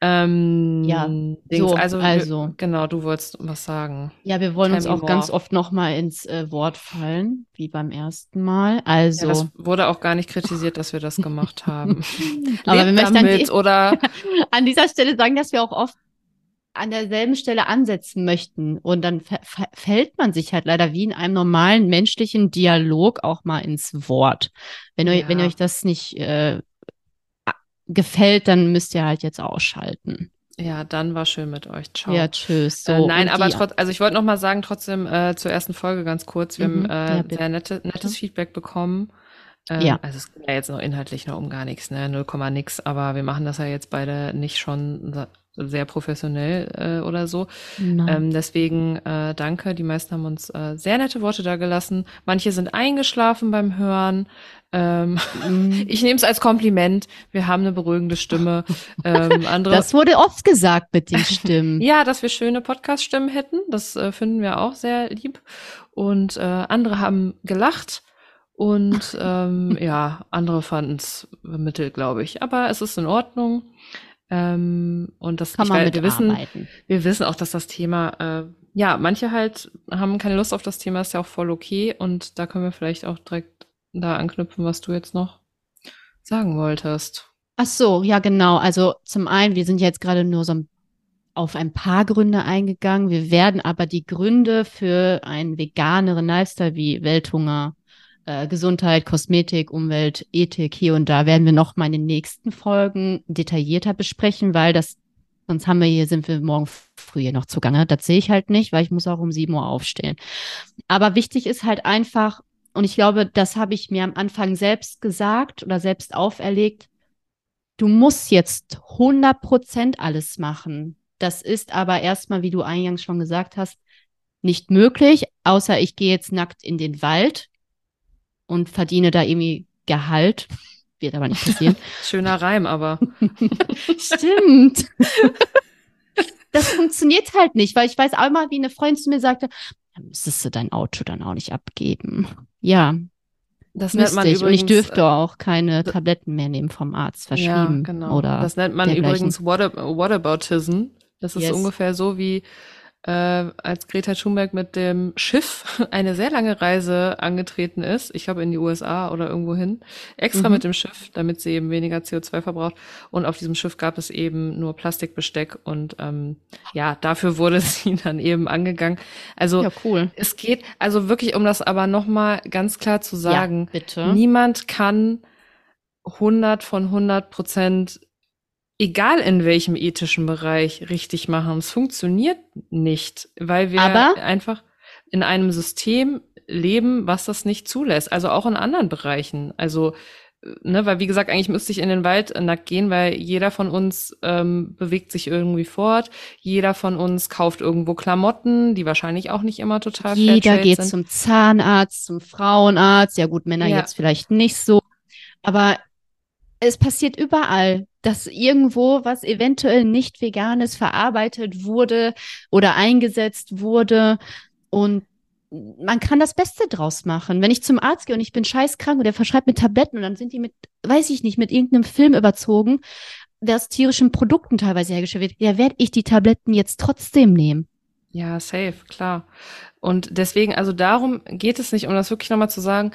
Ähm, Ja, so, also, wir- also. genau, du wolltest was sagen. Ja, wir wollen Tell uns auch ganz more. oft nochmal ins äh, Wort fallen, wie beim ersten Mal. Also, Ja, das wurde auch gar nicht kritisiert, dass wir das gemacht haben. aber wir möchten an, die, oder an dieser Stelle sagen, dass wir auch oft an derselben Stelle ansetzen möchten. Und dann fällt man sich halt leider wie in einem normalen menschlichen Dialog auch mal ins Wort. Wenn, euch, wenn Ja. euch das nicht äh, gefällt, dann müsst ihr halt jetzt ausschalten. ja, dann war schön mit euch. Ciao. Ja, tschüss. So, äh, nein, aber die- trotz, also ich wollte noch mal sagen, trotzdem äh, zur ersten Folge ganz kurz, wir Mhm, haben ja, äh, bitte. sehr nette, nettes Feedback bekommen. Ähm, Ja. Also es ging ja jetzt noch inhaltlich noch um gar nichts, ne, 0, nix, aber wir machen das ja jetzt beide nicht schon sehr professionell äh, oder so. Ähm, deswegen äh, danke. Die meisten haben uns äh, sehr nette Worte da gelassen. Manche sind eingeschlafen beim Hören. Ähm, Mm. ich nehme es als Kompliment. Wir haben eine beruhigende Stimme. ähm, andere, das wurde oft gesagt mit den Stimmen. ja, dass wir schöne Podcast-Stimmen hätten. Das äh, finden wir auch sehr lieb. Und äh, andere haben gelacht. Und ähm, ja, andere fanden es mittel, glaube ich. Aber es ist in Ordnung. Ähm, und das Kann ich man mit wir wissen, arbeiten. wir wissen auch, dass das Thema, äh, ja, manche halt haben keine Lust auf das Thema, ist ja auch voll okay. Und da können wir vielleicht auch direkt da anknüpfen, was du jetzt noch sagen wolltest. Ach so, ja, genau. Also zum einen, wir sind jetzt gerade nur so ein- auf ein paar Gründe eingegangen. Wir werden aber die Gründe für einen veganeren Lifestyle wie Welthunger, äh, Gesundheit, Kosmetik, Umwelt, Ethik hier und da werden wir noch mal in den nächsten Folgen detaillierter besprechen, weil das sonst haben wir hier sind wir morgen früh hier noch zugange. Das sehe ich halt nicht, weil ich muss auch um 7 Uhr aufstehen. Aber wichtig ist halt einfach und ich glaube, das habe ich mir am Anfang selbst gesagt oder selbst auferlegt du musst jetzt 100% alles machen. Das ist aber erstmal, wie du eingangs schon gesagt hast, nicht möglich, außer ich gehe jetzt nackt in den Wald und verdiene da irgendwie Gehalt. Wird aber nicht passieren. Schöner Reim, aber Stimmt. Das funktioniert halt nicht, weil ich weiß auch immer, wie eine Freundin zu mir sagte, dann müsstest du dein Auto dann auch nicht abgeben. Ja, das nennt man ich. übrigens. und ich dürfte auch keine Tabletten mehr nehmen vom Arzt äh, verschrieben. Ja, genau. Oder das nennt man übrigens What, Whataboutism. Das ist Yes. ungefähr so wie äh, als Greta Thunberg mit dem Schiff eine sehr lange Reise angetreten ist. Ich glaube in die USA oder irgendwo hin. Extra Mhm. mit dem Schiff, damit sie eben weniger CO2 verbraucht. Und auf diesem Schiff gab es eben nur Plastikbesteck und ähm, ja, dafür wurde sie dann eben angegangen. Also Ja, cool. es geht also wirklich, um das aber nochmal ganz klar zu sagen, ja, bitte. Niemand kann 100 von 100 Prozent, egal in welchem ethischen Bereich, richtig machen. Es funktioniert nicht, weil wir Aber- einfach in einem System leben, was das nicht zulässt. Also auch in anderen Bereichen. Also, ne, weil wie gesagt, eigentlich müsste ich in den Wald nackt gehen, weil jeder von uns ähm, bewegt sich irgendwie fort. Jeder von uns kauft irgendwo Klamotten, die wahrscheinlich auch nicht immer total Jeder Fairtrade geht sind. zum Zahnarzt, zum Frauenarzt. Ja gut, Männer Ja. jetzt vielleicht nicht so. Aber es passiert überall, dass irgendwo was eventuell nicht veganes verarbeitet wurde oder eingesetzt wurde. Und man kann das Beste draus machen. Wenn ich zum Arzt gehe und ich bin scheißkrank und der verschreibt mir Tabletten und dann sind die mit, weiß ich nicht, mit irgendeinem Film überzogen, der aus tierischen Produkten teilweise hergestellt wird, ja, werde ich die Tabletten jetzt trotzdem nehmen. Ja, safe, klar. Und deswegen, also darum geht es nicht, um das wirklich nochmal zu sagen,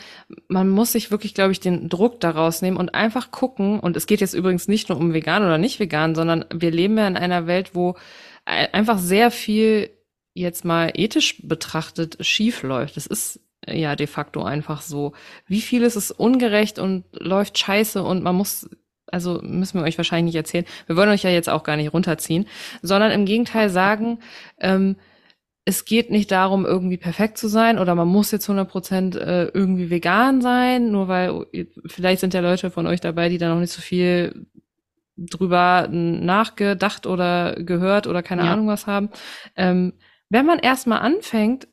man muss sich wirklich, glaube ich, den Druck daraus nehmen und einfach gucken, und es geht jetzt übrigens nicht nur um vegan oder nicht vegan, sondern wir leben ja in einer Welt, wo ein- einfach sehr viel jetzt mal ethisch betrachtet schief läuft. Das ist ja de facto einfach so. Wie vieles ist ungerecht und läuft scheiße und man muss also müssen wir euch wahrscheinlich nicht erzählen. Wir wollen euch ja jetzt auch gar nicht runterziehen, sondern im Gegenteil sagen, ähm, es geht nicht darum, irgendwie perfekt zu sein oder man muss jetzt 100 Prozent äh, irgendwie vegan sein, nur weil vielleicht sind ja Leute von euch dabei, die da noch nicht so viel drüber nachgedacht oder gehört oder keine ja. Ahnung was haben. Ähm, wenn man erstmal anfängt,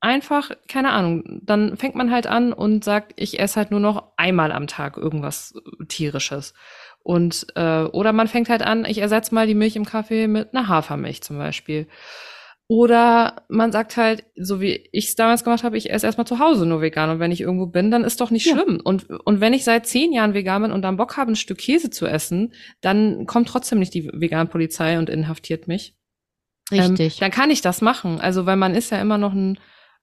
einfach, keine Ahnung, dann fängt man halt an und sagt, ich esse halt nur noch einmal am Tag irgendwas tierisches. Und äh, oder man fängt halt an, ich ersetze mal die Milch im Kaffee mit einer Hafermilch zum Beispiel. Oder man sagt halt, so wie ich es damals gemacht habe, ich esse erstmal zu Hause nur vegan und wenn ich irgendwo bin, dann ist doch nicht ja. schlimm. Und, und wenn ich seit zehn Jahren vegan bin und dann Bock habe, ein Stück Käse zu essen, dann kommt trotzdem nicht die Veganpolizei und inhaftiert mich. Richtig. Ähm, dann kann ich das machen. Also, weil man ist ja immer noch ein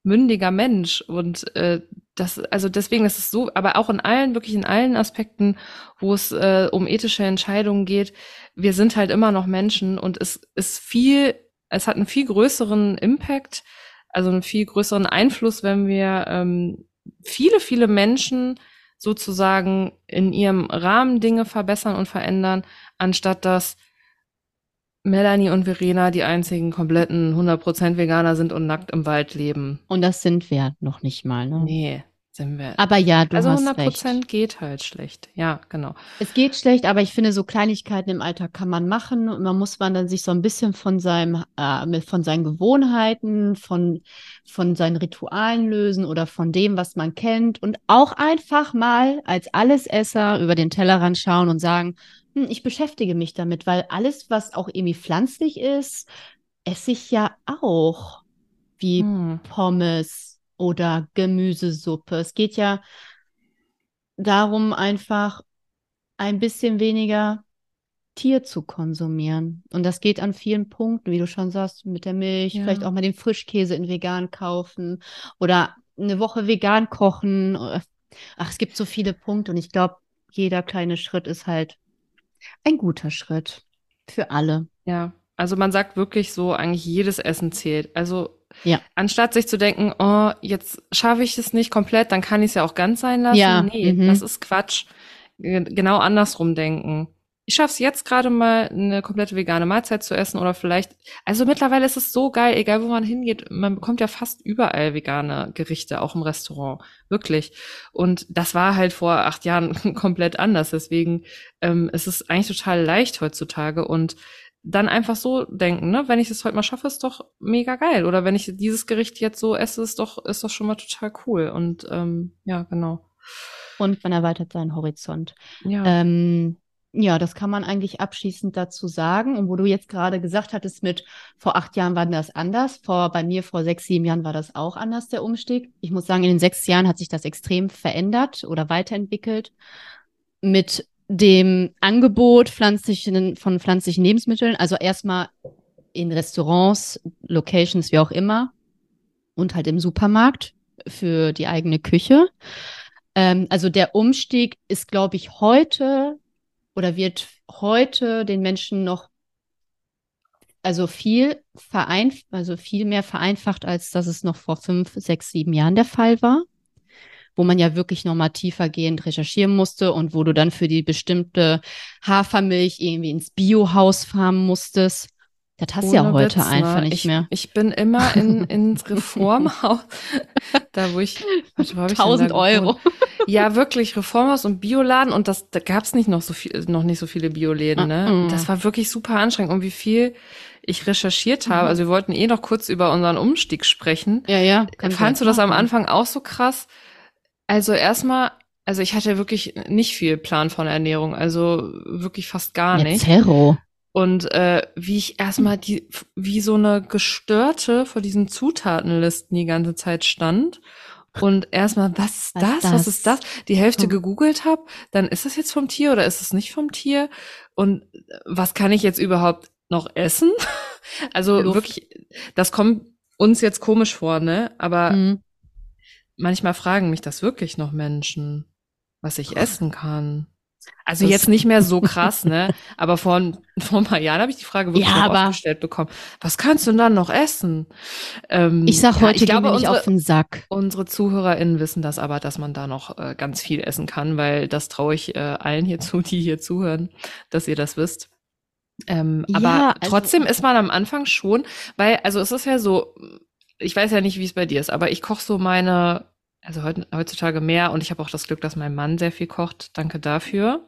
mündiger Mensch und äh, das, also deswegen ist es so, aber auch in allen, wirklich in allen Aspekten, wo es äh, um ethische Entscheidungen geht, wir sind halt immer noch Menschen und es ist viel es hat einen viel größeren Impact, also einen viel größeren Einfluss, wenn wir ähm, viele, viele Menschen sozusagen in ihrem Rahmen Dinge verbessern und verändern, anstatt dass Melanie und Verena die einzigen kompletten 100% Veganer sind und nackt im Wald leben. Und das sind wir noch nicht mal, ne? Nee sind wir. Aber ja, du also hast 100 Prozent geht halt schlecht. Ja, genau. Es geht schlecht, aber ich finde, so Kleinigkeiten im Alltag kann man machen. Und man muss man dann sich so ein bisschen von seinem, äh, von seinen Gewohnheiten, von, von seinen Ritualen lösen oder von dem, was man kennt. Und auch einfach mal als Allesesser über den Tellerrand schauen und sagen, ich beschäftige mich damit, weil alles, was auch irgendwie pflanzlich ist, esse ich ja auch. Wie hm. Pommes, oder Gemüsesuppe. Es geht ja darum, einfach ein bisschen weniger Tier zu konsumieren. Und das geht an vielen Punkten, wie du schon sagst, mit der Milch, ja. vielleicht auch mal den Frischkäse in vegan kaufen oder eine Woche vegan kochen. Ach, es gibt so viele Punkte und ich glaube, jeder kleine Schritt ist halt ein guter Schritt für alle. Ja, also man sagt wirklich so, eigentlich jedes Essen zählt. Also ja. Anstatt sich zu denken, oh, jetzt schaffe ich es nicht komplett, dann kann ich es ja auch ganz sein lassen. Ja. Nee, mhm. das ist Quatsch. Genau andersrum denken. Ich schaffe es jetzt gerade mal, eine komplette vegane Mahlzeit zu essen oder vielleicht, also mittlerweile ist es so geil, egal wo man hingeht, man bekommt ja fast überall vegane Gerichte, auch im Restaurant. Wirklich. Und das war halt vor acht Jahren komplett anders. Deswegen ähm, es ist es eigentlich total leicht heutzutage und dann einfach so denken, ne? Wenn ich es heute mal schaffe, ist doch mega geil. Oder wenn ich dieses Gericht jetzt so esse, ist doch, ist doch schon mal total cool. Und ähm, ja, genau. Und man erweitert seinen Horizont. Ja. Ähm, ja, das kann man eigentlich abschließend dazu sagen. Und wo du jetzt gerade gesagt hattest, mit vor acht Jahren war das anders, vor bei mir vor sechs, sieben Jahren war das auch anders, der Umstieg. Ich muss sagen, in den sechs Jahren hat sich das extrem verändert oder weiterentwickelt. Mit dem Angebot pflanzlichen, von pflanzlichen Lebensmitteln, also erstmal in Restaurants, Locations, wie auch immer, und halt im Supermarkt für die eigene Küche. Ähm, also der Umstieg ist, glaube ich, heute oder wird heute den Menschen noch also viel vereinfacht, also viel mehr vereinfacht, als dass es noch vor fünf, sechs, sieben Jahren der Fall war wo man ja wirklich nochmal tiefergehend recherchieren musste und wo du dann für die bestimmte Hafermilch irgendwie ins Biohaus fahren musstest. Das hast du ja heute Witz, ne? einfach nicht ich, mehr. Ich bin immer in, ins Reformhaus, da wo ich, warte, wo 1000 Euro. Ja, wirklich Reformhaus und Bioladen und das, da gab's nicht noch so viel, noch nicht so viele Bioläden, ne? Mm -mm. Das war wirklich super anstrengend und wie viel ich recherchiert habe. Mhm. Also wir wollten eh noch kurz über unseren Umstieg sprechen. Ja, ja. Fandst du das am Anfang auch so krass? Also erstmal, also ich hatte wirklich nicht viel Plan von Ernährung, also wirklich fast gar nicht. Zero. Und äh, wie ich erstmal die, wie so eine Gestörte vor diesen Zutatenlisten die ganze Zeit stand und erstmal, was ist das? das? Was ist das? Die Hälfte hm. gegoogelt habe, dann ist das jetzt vom Tier oder ist es nicht vom Tier? Und äh, was kann ich jetzt überhaupt noch essen? also Luft. wirklich, das kommt uns jetzt komisch vor, ne? Aber mhm manchmal fragen mich das wirklich noch Menschen, was ich essen kann. Also das jetzt nicht mehr so krass, ne? Aber vor, vor ein paar Jahren habe ich die Frage wirklich ja, oft gestellt bekommen. Was kannst du denn dann noch essen? Ähm, ich sag heute, ja, ich glaube, unsere, auf den Sack. Unsere ZuhörerInnen wissen das aber, dass man da noch äh, ganz viel essen kann, weil das traue ich äh, allen hier zu, die hier zuhören, dass ihr das wisst. Ähm, Ja, aber also- trotzdem ist man am Anfang schon, weil, also es ist ja so, ich weiß ja nicht, wie es bei dir ist, aber ich koche so meine, also heut, heutzutage mehr und ich habe auch das Glück, dass mein Mann sehr viel kocht. Danke dafür.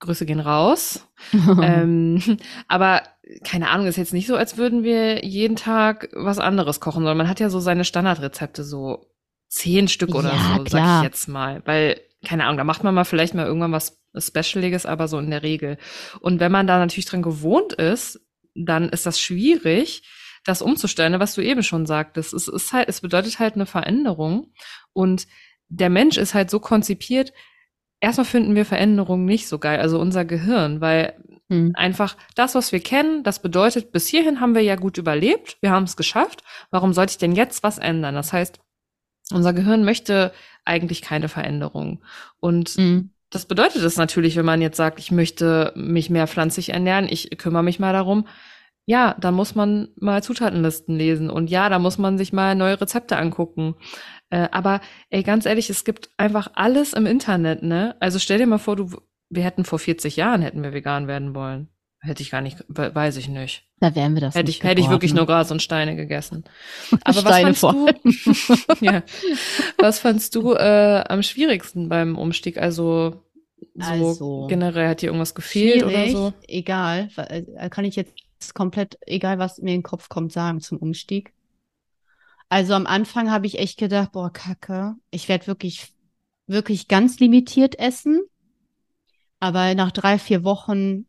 Grüße gehen raus. ähm, aber keine Ahnung, ist jetzt nicht so, als würden wir jeden Tag was anderes kochen, sondern man hat ja so seine Standardrezepte, so zehn Stück oder Ja, so, sag klar. ich jetzt mal. Weil, keine Ahnung, da macht man mal vielleicht mal irgendwann was Specialiges, aber so in der Regel. Und wenn man da natürlich dran gewohnt ist, dann ist das schwierig, das umzustellen, was du eben schon sagtest. Es ist halt, es bedeutet halt eine Veränderung. Und der Mensch ist halt so konzipiert, erstmal finden wir Veränderungen nicht so geil, also unser Gehirn, weil Hm. einfach das, was wir kennen, das bedeutet, bis hierhin haben wir ja gut überlebt, wir haben es geschafft. Warum sollte ich denn jetzt was ändern? Das heißt, unser Gehirn möchte eigentlich keine Veränderung. Und Hm. das bedeutet es natürlich, wenn man jetzt sagt, ich möchte mich mehr pflanzlich ernähren, ich kümmere mich mal darum. Ja, dann muss man mal Zutatenlisten lesen und ja, da muss man sich mal neue Rezepte angucken. Äh, aber ey, ganz ehrlich, es gibt einfach alles im Internet, ne? Also stell dir mal vor, du, wir hätten vor 40 Jahren hätten wir vegan werden wollen. Hätte ich gar nicht, we- weiß ich nicht. Da wären wir das Hätte nicht ich, hätte ich wirklich nur. Gras und Steine gegessen. Aber Steine was vor fandst du, ja, was fandst du äh, am schwierigsten beim Umstieg? Also so Also, generell hat dir irgendwas gefehlt oder so? egal. äh, Kann ich jetzt komplett, egal was mir in den Kopf kommt, sagen zum Umstieg. Also am Anfang habe ich echt gedacht, boah, Kacke, ich werde wirklich, wirklich ganz limitiert essen. Aber nach drei, vier Wochen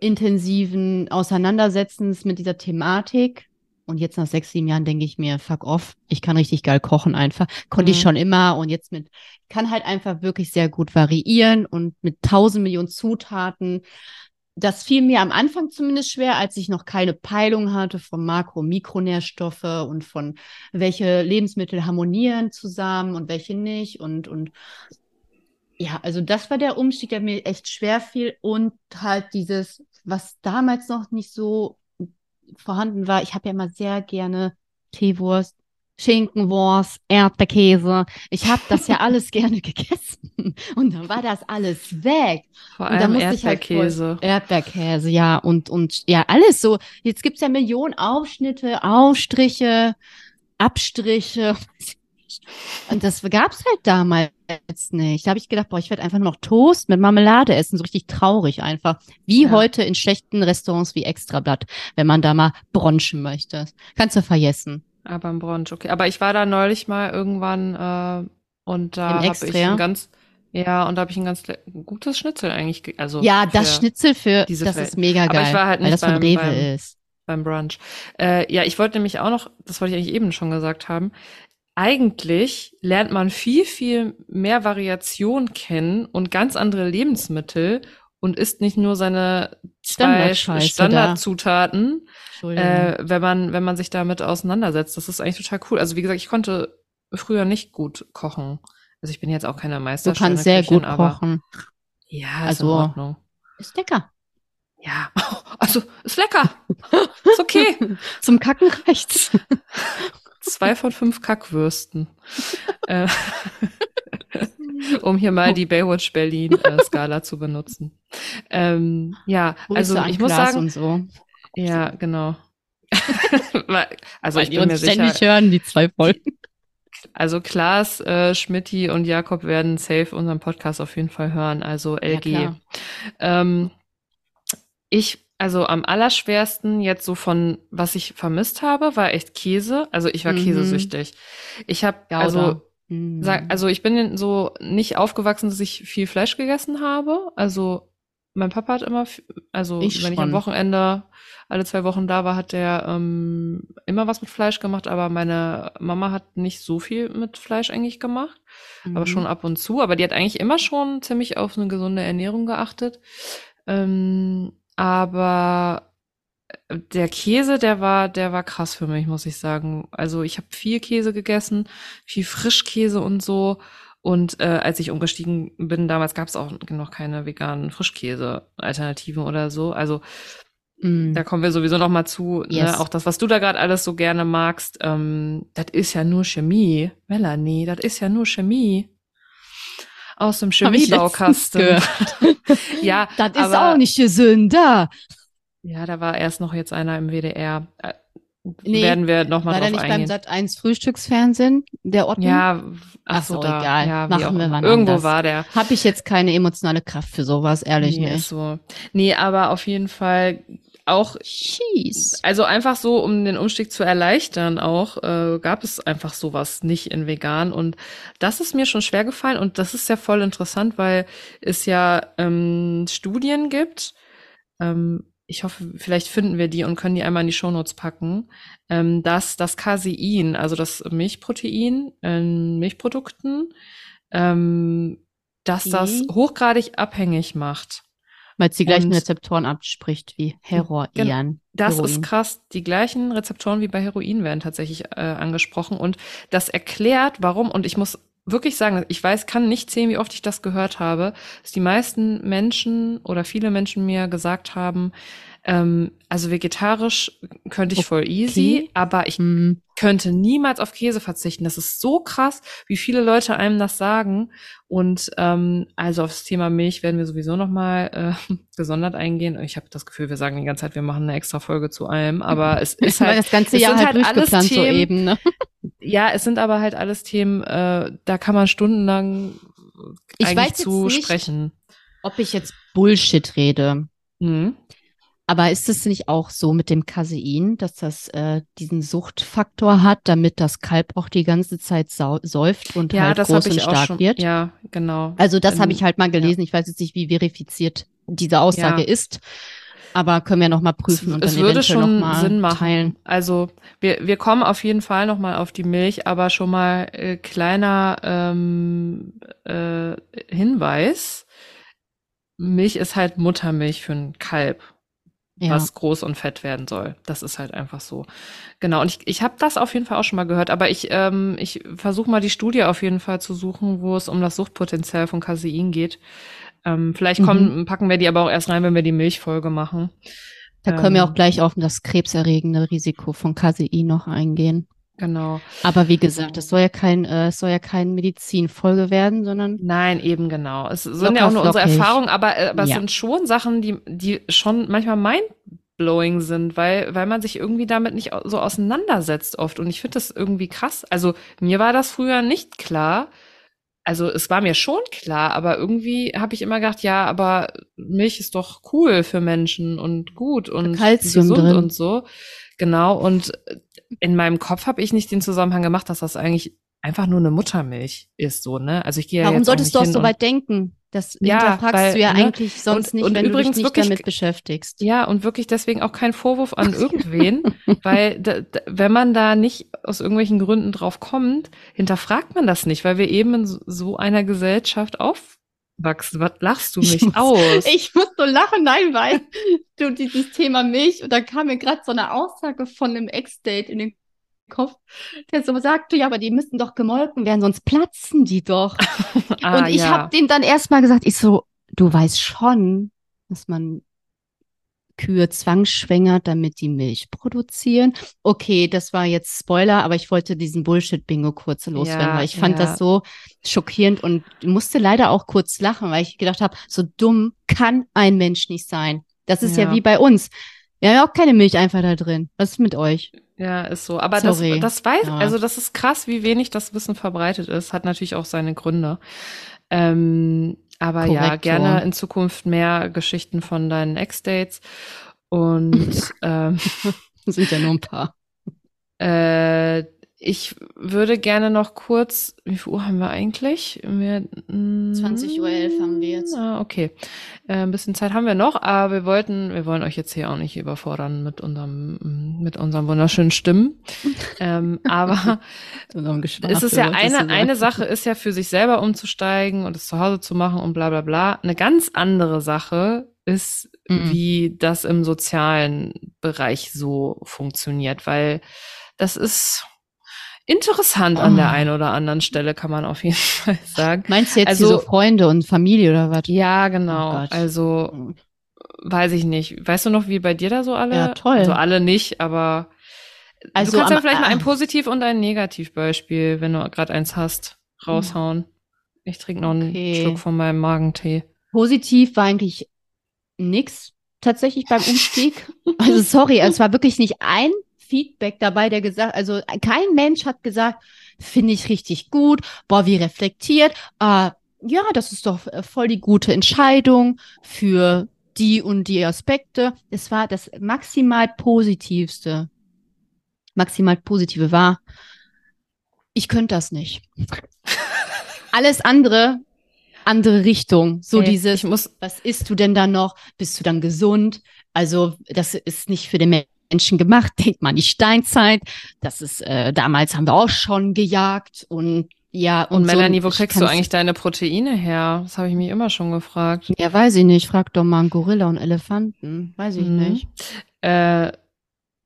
intensiven Auseinandersetzens mit dieser Thematik und jetzt nach sechs, sieben Jahren denke ich mir, fuck off, ich kann richtig geil kochen einfach. Konnte ich Mhm. schon immer und jetzt mit, kann halt einfach wirklich sehr gut variieren und mit tausend Millionen Zutaten. Das fiel mir am Anfang zumindest schwer, als ich noch keine Peilung hatte von Makro- und Mikronährstoffe und von welche Lebensmittel harmonieren zusammen und welche nicht und, und ja, also das war der Umstieg, der mir echt schwer fiel und halt dieses, was damals noch nicht so vorhanden war. Ich habe ja immer sehr gerne Teewurst, Schinkenwurst, Erdbeerkäse. Ich habe das ja alles gerne gegessen und dann war das alles weg. Vor Und allem musste ich halt Erdbeerkäse. Erdbeerkäse, ja, und, und ja, alles so. Jetzt gibt's ja Millionen Aufschnitte, Aufstriche, Abstriche. Und das gab's halt damals nicht. Da habe ich gedacht, boah, ich werde einfach nur noch Toast mit Marmelade essen, so richtig traurig einfach. Wie Ja. heute in schlechten Restaurants wie Extrablatt, wenn man da mal bronchen möchte. Kannst du vergessen. Aber im Brunch, okay. Aber ich war da neulich mal irgendwann äh, und da habe ich ein ganz, ja, und da habe ich ein ganz gutes Schnitzel eigentlich, ge- also ja, das Schnitzel für, das Fel- ist mega Aber geil, ich war halt weil nicht das von beim- Rewe beim- ist. beim Brunch. Äh, ja, ich wollte nämlich auch noch, das wollte ich eigentlich eben schon gesagt haben, eigentlich lernt man viel, viel mehr Variation kennen und ganz andere Lebensmittel und isst nicht nur seine zwei. Standardzutaten, äh, wenn man, wenn man sich damit auseinandersetzt. Das ist eigentlich total cool. Also wie gesagt, ich konnte früher nicht gut kochen. Also ich bin jetzt auch keine du Meisterstelle. kannst sehr gut aber kochen. Ja, ist in Also- Ordnung. Ist lecker. Ja, also ist lecker. ist okay. Zum Kacken reicht's. Zwei von fünf Kackwürsten. Um hier mal die Baywatch Berlin äh, Skala zu benutzen. Ähm, ja, also ich muss Klaas sagen, so. ja, genau. Also Weil ich bin mir uns sicher, ständig hören, die zwei Folgen. also Klaas, äh, Schmidti und Jakob werden safe unseren Podcast auf jeden Fall hören, also LG. klar. ähm, ich, also am allerschwersten jetzt so von, was ich vermisst habe, war echt Käse. Also ich war Mhm. käsesüchtig. Ich habe, also Mhm. Also ich bin so nicht aufgewachsen, dass ich viel Fleisch gegessen habe. Also mein Papa hat immer, also Ich wenn ich am schon. Wochenende alle zwei Wochen da war, hat der ähm, immer was mit Fleisch gemacht. Aber meine Mama hat nicht so viel mit Fleisch eigentlich gemacht, aber Mhm. schon ab und zu. Aber die hat eigentlich immer schon ziemlich auf eine gesunde Ernährung geachtet. Ähm, aber der Käse, der war, der war krass für mich, muss ich sagen. Also ich habe viel Käse gegessen, viel Frischkäse und so. Und äh, als ich umgestiegen bin, damals gab es auch noch keine veganen Frischkäse-Alternativen oder so. Also Mhm. da kommen wir sowieso noch mal zu. Yes. Ne? Auch das, was du da gerade alles so gerne magst, ähm, das ist ja nur Chemie. Melanie, das ist ja nur Chemie. Aus dem Chemiebaukasten. ja, Das ist aber- auch nicht gesünder. Ja, da war erst noch jetzt einer im WDR. Äh, nee, werden wir nochmal drauf nicht eingehen. beim Sat 1 Frühstücksfernsehen, der Otto? Ja, ach so, da, egal. Ja, Machen wir wann Irgendwo anders. war der. Habe ich jetzt keine emotionale Kraft für sowas, ehrlich nee, nicht. So. Nee, aber auf jeden Fall auch, Jeez. also einfach so, um den Umstieg zu erleichtern auch, äh, gab es einfach sowas nicht in vegan und das ist mir schon schwer gefallen und das ist ja voll interessant, weil es ja ähm, Studien gibt, ähm, ich hoffe, vielleicht finden wir die und können die einmal in die Shownotes packen, ähm, dass das Casein, also das Milchprotein in Milchprodukten, ähm, dass Die? das hochgradig abhängig macht. Weil es die gleichen Und- Rezeptoren abspricht wie Heroin. Das Heroin. ist krass. Die gleichen Rezeptoren wie bei Heroin werden tatsächlich äh, angesprochen und das erklärt, warum. Und ich muss wirklich sagen, ich weiß, kann nicht zählen, wie oft ich das gehört habe, dass die meisten Menschen oder viele Menschen mir gesagt haben, ähm, also vegetarisch könnte ich voll easy, aber ich Hm. könnte niemals auf Käse verzichten. Das ist so krass, wie viele Leute einem das sagen. Und ähm, also aufs Thema Milch werden wir sowieso noch mal äh, gesondert eingehen. Ich habe das Gefühl, wir sagen die ganze Zeit, wir machen eine extra Folge zu allem, aber es ist halt das ganze Jahr halt halt alles durchgeplant so Themen- eben, ne? ja, es sind aber halt alles Themen, äh, da kann man stundenlang Ich eigentlich weiß zu nicht- sprechen. Ob ich jetzt Bullshit rede. Mhm. Aber ist es nicht auch so mit dem Casein, dass das äh, diesen Suchtfaktor hat, damit das Kalb auch die ganze Zeit säuft und Ja, halt das groß und stark schon. wird? Ja, genau. Also das habe ich halt mal gelesen. Ich weiß jetzt nicht, wie verifiziert diese Aussage Ja. ist, aber können wir noch mal prüfen und es dann würde schon Sinn machen. teilen. Also wir, wir kommen auf jeden Fall noch mal auf die Milch, aber schon mal äh, kleiner ähm, äh, Hinweis. Milch ist halt Muttermilch für ein Kalb, Ja. was groß und fett werden soll. Das ist halt einfach so. Genau, und ich, ich habe das auf jeden Fall auch schon mal gehört, aber ich, ähm, ich versuche mal die Studie auf jeden Fall zu suchen, wo es um das Suchtpotenzial von Casein geht. Ähm, vielleicht kommen, packen wir die aber auch erst rein, wenn wir die Milchfolge machen. Da können wir Ähm, auch gleich auf das krebserregende Risiko von Casein noch eingehen. Genau. Aber wie gesagt, es soll ja kein, äh, es soll ja kein Medizinfolge werden, sondern Nein, eben genau. Es sind ja auch nur unsere. Erfahrungen, aber, äh, aber es Ja. sind schon Sachen, die, die schon manchmal mindblowing sind, weil, weil man sich irgendwie damit nicht so auseinandersetzt oft. Und ich finde das irgendwie krass. Also mir war das früher nicht klar. Also es war mir schon klar, aber irgendwie habe ich immer gedacht, ja, aber Milch ist doch cool für Menschen und gut und Calcium gesund drin. und so. Genau. Und in meinem Kopf habe ich nicht den Zusammenhang gemacht, dass das eigentlich einfach nur eine Muttermilch ist, so, ne? Also ich gehe ja warum jetzt solltest du auch so weit denken? Das Ja, hinterfragst weil, du ja ne? eigentlich sonst Und- nicht, und wenn übrigens du dich nicht wirklich- damit beschäftigst. Ja, und wirklich deswegen auch kein Vorwurf an irgendwen, weil da, da, wenn man da nicht aus irgendwelchen Gründen drauf kommt, hinterfragt man das nicht, weil wir eben in so- einer Gesellschaft aufwachsen. Was lachst du Ich mich muss- aus? Ich muss so lachen, nein, weil du dieses Thema Milch, und da kam mir gerade so eine Aussage von einem Ex-Date in den Kopf, der so sagte, ja, aber die müssen doch gemolken werden, sonst platzen die doch. Ah, und ich ja. habe dem dann erstmal gesagt, ich so, du weißt schon, dass man Kühe zwangsschwängert, damit die Milch produzieren. Okay, das war jetzt Spoiler, aber ich wollte diesen Bullshit-Bingo kurz loswerden, Ja, weil ich fand ja. das so schockierend und musste leider auch kurz lachen, weil ich gedacht habe, so dumm kann ein Mensch nicht sein. Das ist ja, Ja. wie bei uns. Wir haben ja auch keine Milch einfach da drin. Was ist mit euch? Ja, ist so. Aber das, Sorry. das weiß, Ja. also das ist krass, wie wenig das Wissen verbreitet ist. Hat natürlich auch seine Gründe. Ähm, aber ja, Korrektor. gerne in Zukunft mehr Geschichten von deinen Ex-Dates. Und ähm, sind ja nur ein paar. Äh, ich würde gerne noch kurz, wie viel Uhr haben wir eigentlich? Wir, mm, 20.11 Uhr haben wir jetzt. Ah, okay. Äh, ein bisschen Zeit haben wir noch, aber wir wollten, wir wollen euch jetzt hier auch nicht überfordern mit unserem, mit unseren wunderschönen Stimmen. ähm, aber es ist ja eine, eine Sache ist ja für sich selber umzusteigen und es zu Hause zu machen und bla bla bla. Eine ganz andere Sache ist, Mhm. wie das im sozialen Bereich so funktioniert, weil das ist interessant an der Oh. einen oder anderen Stelle, kann man auf jeden Fall sagen. Meinst du jetzt Also- hier so Freunde und Familie oder was? Ja, genau. Oh also weiß ich nicht. Weißt du noch, wie bei dir da so alle? Ja, toll. Also alle nicht, aber Also du kannst ja vielleicht mal ein ah. Positiv- und ein Negativbeispiel, wenn du gerade eins hast, raushauen. Ich trinke noch einen Okay. Schluck von meinem Magentee. Positiv war eigentlich nix. tatsächlich beim Umstieg. Also sorry, es war wirklich nicht ein Feedback dabei, der gesagt, also kein Mensch hat gesagt, finde ich richtig gut, boah, wie reflektiert, äh, ja, das ist doch äh, voll die gute Entscheidung für die und die Aspekte. Es war das maximal positivste, maximal positive war, ich könnte das nicht. Alles andere, andere Richtung. So Ey, dieses, ich muss- was isst du denn da noch? Bist du dann gesund? Also, das ist nicht für den Menschen gemacht. Denkt man die Steinzeit. Das ist, äh, damals haben wir auch schon gejagt und ja. Und, so. Melanie, wo Ich kriegst du eigentlich deine Proteine her? Das habe ich mich immer schon gefragt. Ja, weiß ich nicht. Frag doch mal einen Gorilla und Elefanten. Weiß ich Mhm. nicht. Äh,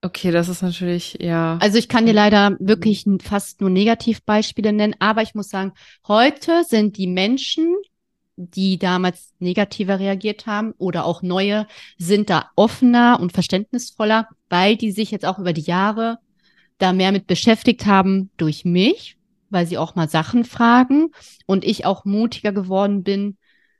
okay, das ist natürlich, ja. Also ich kann dir leider wirklich fast nur Negativbeispiele nennen, aber ich muss sagen, heute sind die Menschen, die damals negativer reagiert haben oder auch neue, sind da offener und verständnisvoller, weil die sich jetzt auch über die Jahre da mehr mit beschäftigt haben durch mich, weil sie auch mal Sachen fragen und ich auch mutiger geworden bin,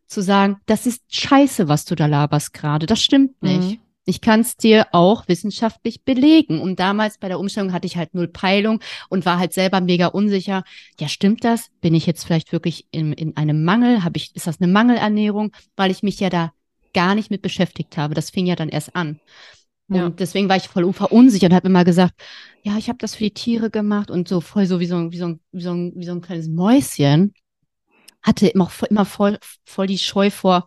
zu sagen, das ist scheiße, was du da laberst gerade, das stimmt nicht. Mhm. Ich kann es dir auch wissenschaftlich belegen. Und damals bei der Umstellung hatte ich halt null Peilung und war halt selber mega unsicher. Ja, stimmt das? Bin ich jetzt vielleicht wirklich in, in einem Mangel? Habe ich, ist das eine Mangelernährung? Weil ich mich ja da gar nicht mit beschäftigt habe. Das fing ja dann erst an. Und Ja. deswegen war ich voll verunsichert und habe immer gesagt, ja, ich habe das für die Tiere gemacht und so voll so wie so, ein- wie so, ein, wie so, ein, wie so ein kleines Mäuschen. Hatte immer, immer voll, voll die Scheu vor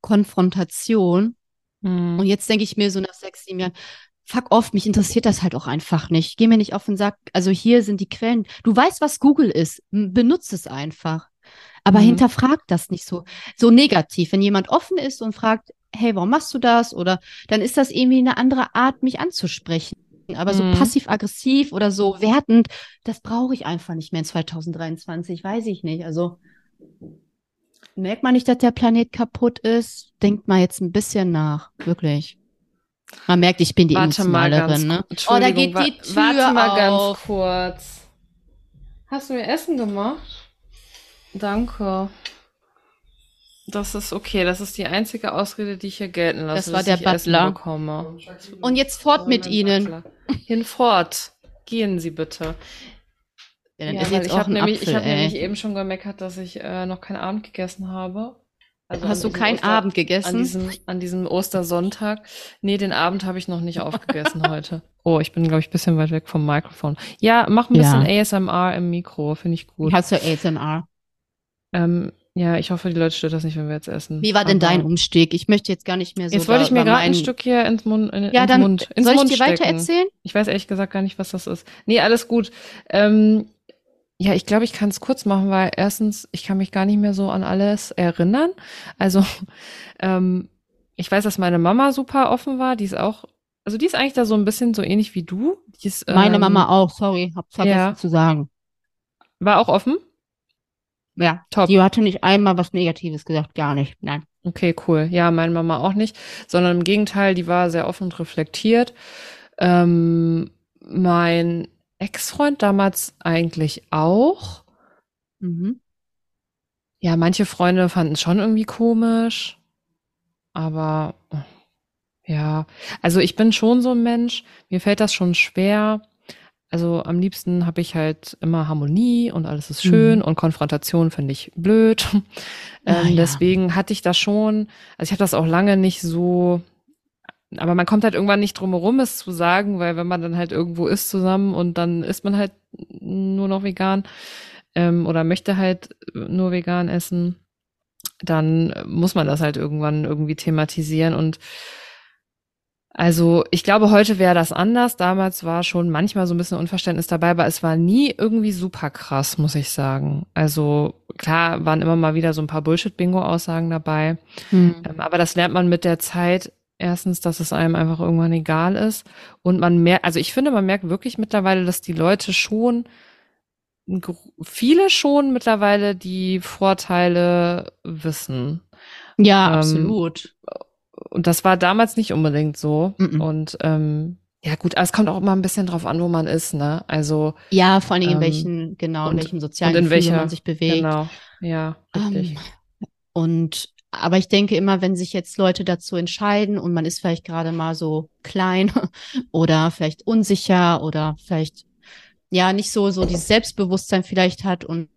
Konfrontation. Mhm. Und jetzt denke ich mir so nach sechs, sieben Jahren, fuck off, mich interessiert das halt auch einfach nicht. Geh mir nicht auf den Sack. Also hier sind die Quellen. Du weißt, was Google ist. Benutze es einfach. Aber Mhm. hinterfrag das nicht so, so negativ. Wenn jemand offen ist und fragt, hey, warum machst du das? Oder dann ist das irgendwie eine andere Art, mich anzusprechen. Aber so Mhm. passiv-aggressiv oder so wertend, das brauche ich einfach nicht mehr in 2023. Weiß ich nicht. Also merkt man nicht, dass der Planet kaputt ist? Denkt mal jetzt ein bisschen nach. Wirklich. Man merkt, ich bin die Warte Emotionalerin, ne? Oh, da geht die Tür Warte mal auf. ganz kurz. Hast du mir Essen gemacht? Danke. Das ist okay. Das ist die einzige Ausrede, die ich hier gelten lasse, Das war der Butler. bekomme. Und jetzt fort Oh, mit mein Ihnen. Butler. Hinfort. Gehen Sie bitte. Ja, dann Ja, ist jetzt ich auch habe ein nämlich, Apfel, ich hab ey. nämlich eben schon gemeckert, dass ich äh, noch keinen Abend gegessen habe. Also Hast an du keinen Oster- Abend An gegessen? diesem, an diesem Ostersonntag. Nee, den Abend habe ich noch nicht aufgegessen heute. Oh, ich bin, glaube ich, ein bisschen weit weg vom Mikrofon. Ja, mach ein Ja. bisschen ASMR im Mikro, finde ich gut. Hast du ASMR? Ähm, ja, ich hoffe, die Leute stört das nicht, wenn wir jetzt essen. Wie war denn Aber- dein Umstieg? Ich möchte jetzt gar nicht mehr so Jetzt wollte ich mir gerade ein Stück hier ins Mund, in, Ja, ins dann Mund, ins soll ich Mund dir weiter stecken. erzählen? Ich weiß ehrlich gesagt gar nicht, was das ist. Nee, alles gut. Ähm, ja, ich glaube, ich kann es kurz machen, weil erstens, ich kann mich gar nicht mehr so an alles erinnern. Also, ähm, ich weiß, dass meine Mama super offen war. Die ist auch, also die ist eigentlich da so ein bisschen so ähnlich wie du. Die ist, Meine ähm, Mama auch, sorry, hab's vergessen ja. zu sagen. War auch offen? Ja, Top. die hatte nicht einmal was Negatives gesagt, gar nicht. Nein. Okay, cool. Ja, meine Mama auch nicht, sondern im Gegenteil, die war sehr offen und reflektiert. Ähm, mein Ex-Freund damals eigentlich auch. Mhm. Ja, manche Freunde fanden es schon irgendwie komisch, aber ja, also ich bin schon so ein Mensch, mir fällt das schon schwer. Also am liebsten habe ich halt immer Harmonie und alles ist schön Mhm. und Konfrontation finde ich blöd. Ah, ähm, ja. Deswegen hatte ich das schon, also ich habe das auch lange nicht so, aber man kommt halt irgendwann nicht drum herum, es zu sagen, weil wenn man dann halt irgendwo ist zusammen und dann isst man halt nur noch vegan ähm, oder möchte halt nur vegan essen, dann muss man das halt irgendwann irgendwie thematisieren und also ich glaube, heute wäre das anders. Damals war schon manchmal so ein bisschen Unverständnis dabei, aber es war nie irgendwie super krass, muss ich sagen. Also klar waren immer mal wieder so ein paar Bullshit-Bingo-Aussagen dabei, Hm. ähm, aber das lernt man mit der Zeit. Erstens, dass es einem einfach irgendwann egal ist. Und man merkt, also ich finde, man merkt wirklich mittlerweile, dass die Leute schon, viele schon mittlerweile die Vorteile wissen. Ja, Ähm, absolut. Und das war damals nicht unbedingt so. Mhm. Und ähm, ja gut, aber es kommt auch immer ein bisschen drauf an, wo man ist, ne? Also Ja, vor allen Dingen in ähm, welchen, genau, in und- welchem sozialen und in welcher- man sich bewegt. genau, ja, richtig. Ähm, und aber ich denke immer, wenn sich jetzt Leute dazu entscheiden und man ist vielleicht gerade mal so klein oder vielleicht unsicher oder vielleicht ja nicht so so dieses Selbstbewusstsein vielleicht hat und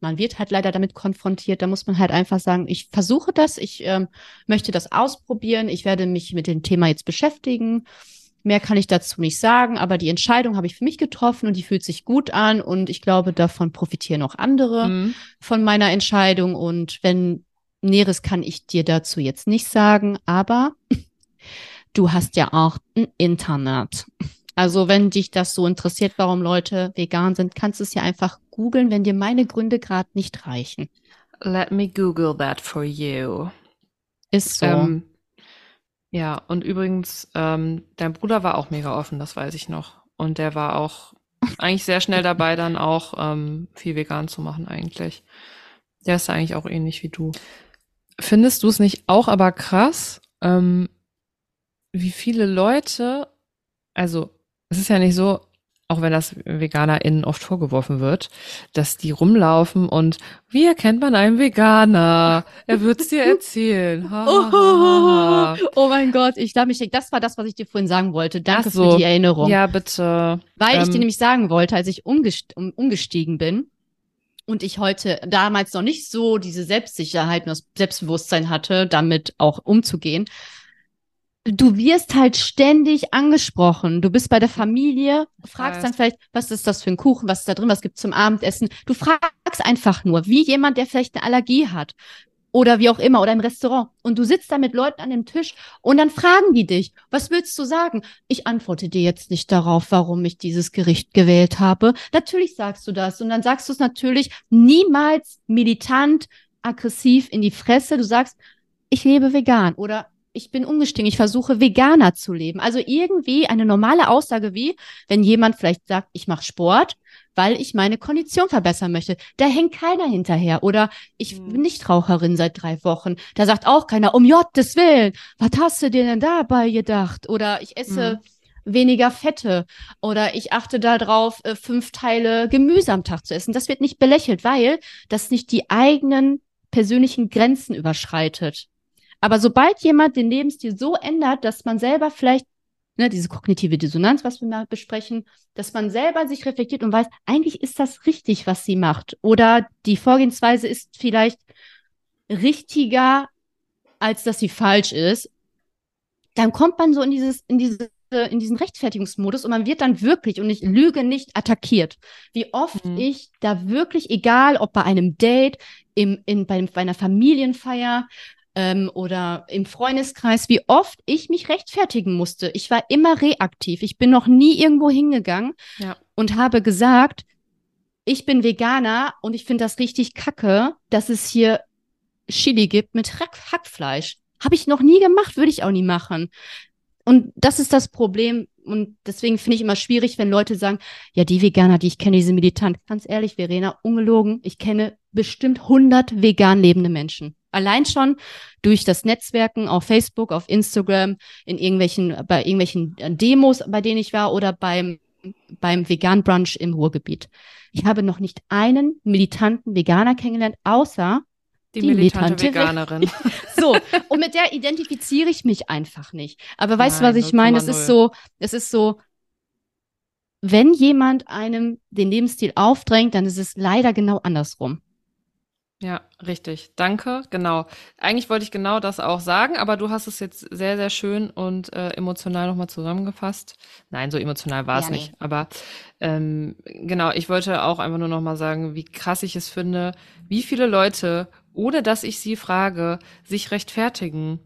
man wird halt leider damit konfrontiert. Da muss man halt einfach sagen, ich versuche das, ich ähm, möchte das ausprobieren, ich werde mich mit dem Thema jetzt beschäftigen. Mehr kann ich dazu nicht sagen, aber die Entscheidung habe ich für mich getroffen und die fühlt sich gut an und ich glaube, davon profitieren auch andere mhm. von meiner Entscheidung. Und wenn Näheres kann ich dir dazu jetzt nicht sagen, aber du hast ja auch ein Internet. Also wenn dich das so interessiert, warum Leute vegan sind, kannst du es ja einfach googeln, wenn dir meine Gründe gerade nicht reichen. Let me Google that for you. Ist so. Ähm, ja, und übrigens, ähm, dein Bruder war auch mega offen, das weiß ich noch. Und der war auch eigentlich sehr schnell dabei, dann auch ähm, viel vegan zu machen eigentlich. Der ist eigentlich auch ähnlich wie du. Findest du es nicht auch aber krass, ähm, wie viele Leute, also es ist ja nicht so, auch wenn das VeganerInnen oft vorgeworfen wird, dass die rumlaufen und wie erkennt man einen Veganer? Er wird's dir erzählen. Ha, ha, ha. Oh, mein Gott, ich darf mich, das war das, was ich dir vorhin sagen wollte. Danke so. für die Erinnerung. Ja, bitte. Weil ähm, ich dir nämlich sagen wollte, als ich umgest umgestiegen bin, und ich heute damals noch nicht so diese Selbstsicherheit und das Selbstbewusstsein hatte, damit auch umzugehen, du wirst halt ständig angesprochen. Du bist bei der Familie, fragst dann vielleicht, was ist das für ein Kuchen, was ist da drin, was gibt's zum Abendessen. Du fragst einfach nur, wie jemand, der vielleicht eine Allergie hat oder wie auch immer oder im Restaurant und du sitzt da mit Leuten an dem Tisch und dann fragen die dich, was willst du sagen? Ich antworte dir jetzt nicht darauf, warum ich dieses Gericht gewählt habe. Natürlich sagst du das und dann sagst du es natürlich niemals militant, aggressiv in die Fresse. Du sagst, ich lebe vegan oder ich bin umgestiegen, ich versuche Veganer zu leben. Also irgendwie eine normale Aussage wie, wenn jemand vielleicht sagt, ich mache Sport, weil ich meine Kondition verbessern möchte. Da hängt keiner hinterher. Oder ich mhm. bin nicht Raucherin seit drei Wochen. Da sagt auch keiner, um Gottes Willen, was hast du dir denn dabei gedacht? Oder ich esse mhm. weniger Fette. Oder ich achte darauf, äh, fünf Teile Gemüse am Tag zu essen. Das wird nicht belächelt, weil das nicht die eigenen persönlichen Grenzen überschreitet. Aber sobald jemand den Lebensstil so ändert, dass man selber vielleicht, ne, diese kognitive Dissonanz, was wir mal besprechen, dass man selber sich reflektiert und weiß, eigentlich ist das richtig, was sie macht. Oder die Vorgehensweise ist vielleicht richtiger, als dass sie falsch ist, dann kommt man so in dieses, in diese in diesen Rechtfertigungsmodus und man wird dann wirklich, und ich lüge nicht, attackiert. Wie oft mhm. ich da wirklich, egal ob bei einem Date, im, in, bei, bei einer Familienfeier, ähm, oder im Freundeskreis, wie oft ich mich rechtfertigen musste. Ich war immer reaktiv. Ich bin noch nie irgendwo hingegangen ja. und habe gesagt, ich bin Veganer und ich finde das richtig kacke, dass es hier Chili gibt mit Hackfleisch. Habe ich noch nie gemacht, würde ich auch nie machen. Und das ist das Problem. Und deswegen finde ich immer schwierig, wenn Leute sagen, ja, die Veganer, die ich kenne, die sind militant. Ganz ehrlich, Verena, ungelogen, ich kenne bestimmt 100 vegan lebende Menschen. Allein schon durch das Netzwerken auf Facebook, auf Instagram, in irgendwelchen, bei irgendwelchen Demos, bei denen ich war oder beim, beim Vegan Brunch im Ruhrgebiet. Ich habe noch nicht einen militanten Veganer kennengelernt, außer die, die militante, militante Veganerin. so, und mit der identifiziere ich mich einfach nicht. Aber weißt du, was ich meine? Es ist so, es ist so, wenn jemand einem den Lebensstil aufdrängt, dann ist es leider genau andersrum. Ja, richtig. Danke. Genau. Eigentlich wollte ich genau das auch sagen, aber du hast es jetzt sehr, sehr schön und äh, emotional nochmal zusammengefasst. Nein, so emotional war es ja, nicht. Nee. Aber ähm, genau, ich wollte auch einfach nur nochmal sagen, wie krass ich es finde, wie viele Leute, ohne dass ich sie frage, sich rechtfertigen.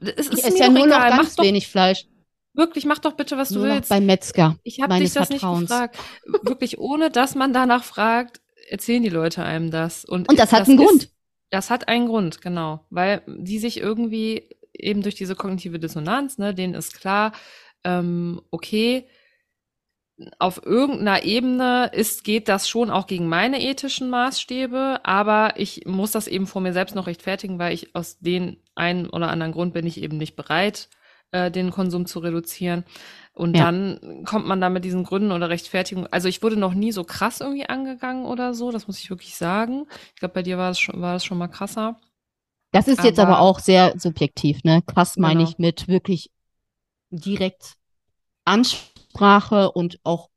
Es ist, ist ja nur egal. noch ganz mach wenig doch, Fleisch. Wirklich, mach doch bitte, was du nur willst. Beim Metzger. Ich habe dich das Vertrauens. nicht gefragt. Wirklich, ohne dass man danach fragt, erzählen die Leute einem das. Und, und das hat das einen ist, Grund. Das hat einen Grund, genau. Weil die sich irgendwie eben durch diese kognitive Dissonanz, ne, denen ist klar, ähm, okay, auf irgendeiner Ebene ist, geht das schon auch gegen meine ethischen Maßstäbe, aber ich muss das eben vor mir selbst noch rechtfertigen, weil ich aus den einen oder anderen Grund bin ich eben nicht bereit, äh, den Konsum zu reduzieren. Und ja. dann kommt man da mit diesen Gründen oder Rechtfertigungen. Also ich wurde noch nie so krass irgendwie angegangen oder so, das muss ich wirklich sagen. Ich glaube, bei dir war es schon, war es schon mal krasser. Das ist jetzt aber Aber- auch sehr subjektiv, ne? Krass meine Genau. ich mit wirklich direkt Ansprache und auch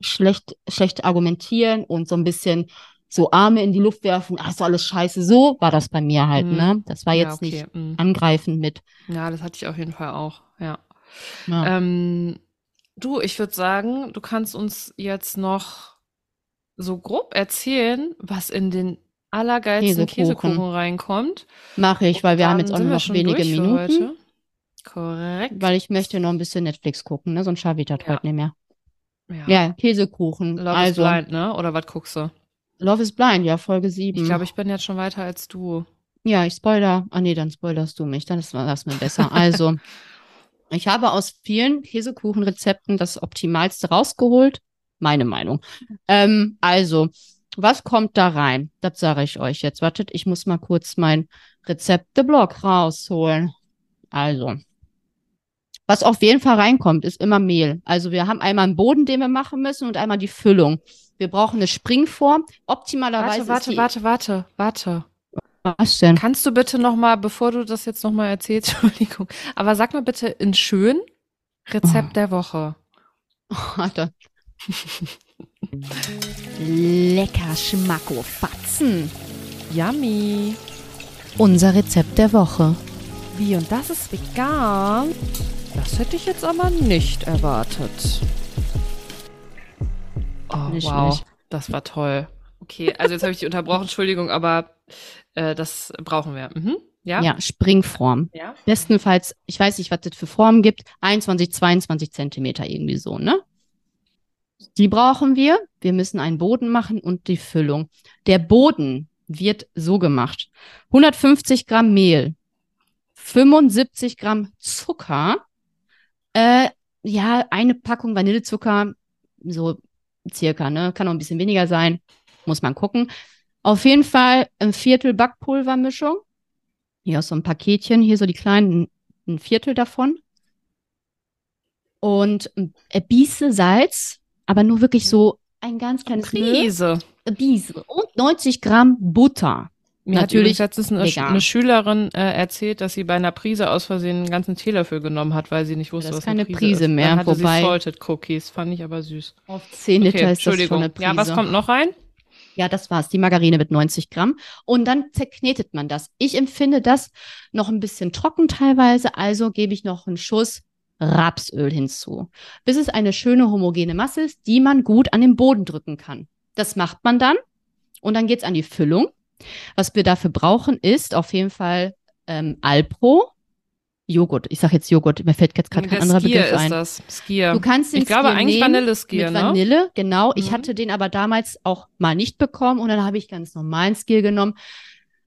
schlecht, schlecht argumentieren und so ein bisschen so Arme in die Luft werfen, ach, ist alles scheiße. So war das bei mir halt, Mhm. ne? Das war Ja, jetzt okay, nicht mm. angreifend mit. Ja, das hatte ich auf jeden Fall auch, ja. Ja. Ähm, du, ich würde sagen, du kannst uns jetzt noch so grob erzählen, was in den allergeilsten Käsekuchen. Käsekuchen reinkommt. Mache ich, weil wir haben jetzt auch nur noch wenige Minuten, heute. Korrekt. weil ich möchte noch ein bisschen Netflix gucken, ne? Sonst schaffe ich das Ja. heute nicht mehr. ja. Ja, Käsekuchen. Love also, is Blind, ne? Oder was guckst du? Love is Blind, ja, Folge 7. Ich glaube, ich bin jetzt schon weiter als du. Ja, ich spoiler. Ah, nee, dann spoilerst du mich. Dann ist das mir besser. Also, ich habe aus vielen Käsekuchenrezepten das Optimalste rausgeholt. Meine Meinung. Ähm, also, was kommt da rein? Das sage ich euch jetzt. Wartet, ich muss mal kurz mein Rezepteblock rausholen. Also, was auf jeden Fall reinkommt, ist immer Mehl. Also, wir haben einmal einen Boden, den wir machen müssen und einmal die Füllung. Wir brauchen eine Springform. Optimalerweise Warte, warte, warte, warte, warte. Was denn? Kannst du bitte noch mal, bevor du das jetzt noch mal erzählst, Entschuldigung, aber sag mal bitte in schön Rezept Oh. der Woche. Warte. Lecker Schmacko Fatzen. Yummy. Unser Rezept der Woche. Wie, und das ist vegan? Das hätte ich jetzt aber nicht erwartet. Oh, Nicht wow. schlecht. Das war toll. Okay, also jetzt habe ich dich unterbrochen, Entschuldigung, aber äh, das brauchen wir. Mhm. Ja? Ja, Springform. Ja. Bestenfalls, ich weiß nicht, was das für Formen gibt, 21, 22 Zentimeter irgendwie so, ne? Die brauchen wir. Wir müssen einen Boden machen und die Füllung. Der Boden wird so gemacht. 150 Gramm Mehl, 75 Gramm Zucker, äh, ja, eine Packung Vanillezucker, so circa, ne? Kann auch ein bisschen weniger sein, muss man gucken. Auf jeden Fall ein Viertel Backpulvermischung. Hier aus so einem Paketchen, hier so die kleinen, ein Viertel davon. Und äh, Biese Salz, aber nur wirklich so ein ganz kleines Müll. Prise. Biese. Und 90 Gramm Butter. Mir hat Natürlich übrigens letztens eine, Sch- eine Schülerin äh, erzählt, dass sie bei einer Prise aus Versehen einen ganzen Teelöffel genommen hat, weil sie nicht wusste, Das ist was eine keine Prise, Prise ist. mehr, Dann hatte wobei- sie Salted Cookies, fand ich aber süß. Auf 10 Liter Okay, ist das schon Entschuldigung. eine Prise. Ja, was kommt noch rein? Ja, das war's. Die Margarine mit 90 Gramm. Und dann zerknetet man das. Ich empfinde das noch ein bisschen trocken teilweise, also gebe ich noch einen Schuss Rapsöl hinzu, bis es eine schöne homogene Masse ist, die man gut an den Boden drücken kann. Das macht man dann und dann geht's an die Füllung. Was wir dafür brauchen, ist auf jeden Fall ähm, Alpro, Joghurt. Ich sage jetzt Joghurt, mir fällt jetzt gerade kein Der anderer Skier Begriff ist ein. das. Skier. Du kannst den ich glaube Skier eigentlich Vanilleskier, mit ne? Vanille, genau. Ich Mhm. hatte den aber damals auch mal nicht bekommen und dann habe ich ganz normalen Skier genommen,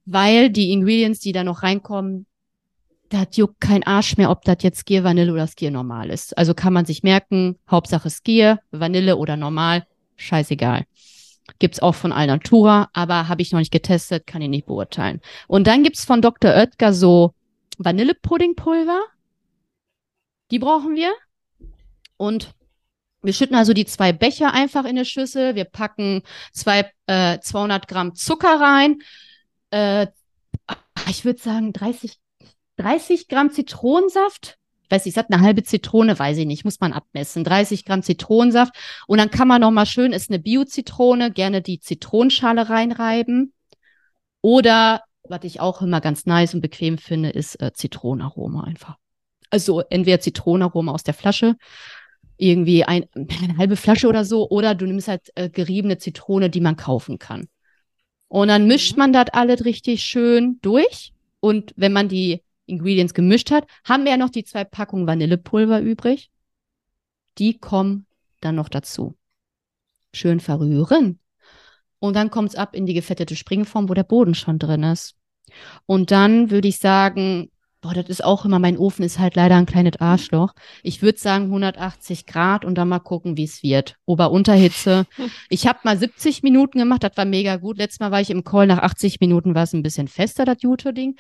weil die Ingredients, die da noch reinkommen, das juckt kein Arsch mehr, ob das jetzt Skier Vanille oder Skier normal ist. Also kann man sich merken, Hauptsache Skier, Vanille oder normal, scheißegal. Gibt's auch von Alnatura, aber habe ich noch nicht getestet, kann ich nicht beurteilen. Und dann gibt's von Dr. Oetker so Vanillepuddingpulver. Die brauchen wir. Und wir schütten also die zwei Becher einfach in eine Schüssel. Wir packen zwei, äh, 200 Gramm Zucker rein. Äh, ich würde sagen 30, 30 Gramm Zitronensaft. Ich weiß nicht, ist das eine halbe Zitrone? Weiß ich nicht, muss man abmessen. 30 Gramm Zitronensaft. Und dann kann man noch mal schön, ist eine Bio-Zitrone, gerne die Zitronenschale reinreiben. Oder, was ich auch immer ganz nice und bequem finde, ist äh, Zitronenaroma einfach. Also entweder Zitronenaroma aus der Flasche, irgendwie ein, eine halbe Flasche oder so, oder du nimmst halt äh, geriebene Zitrone, die man kaufen kann. Und dann mischt Mhm. man das alles richtig schön durch. Und wenn man die Ingredients gemischt hat, haben wir ja noch die zwei Packungen Vanillepulver übrig. Die kommen dann noch dazu. Schön verrühren. Und dann kommt's ab in die gefettete Springform, wo der Boden schon drin ist. Und dann würde ich sagen, boah, das ist auch immer, mein Ofen ist halt leider ein kleines Arschloch. Ich würde sagen 180 Grad und dann mal gucken, wie es wird. Ober-Unterhitze. Ich habe mal 70 Minuten gemacht, das war mega gut. Letztes Mal war ich im Call, nach 80 Minuten war es ein bisschen fester, das Jute-Ding.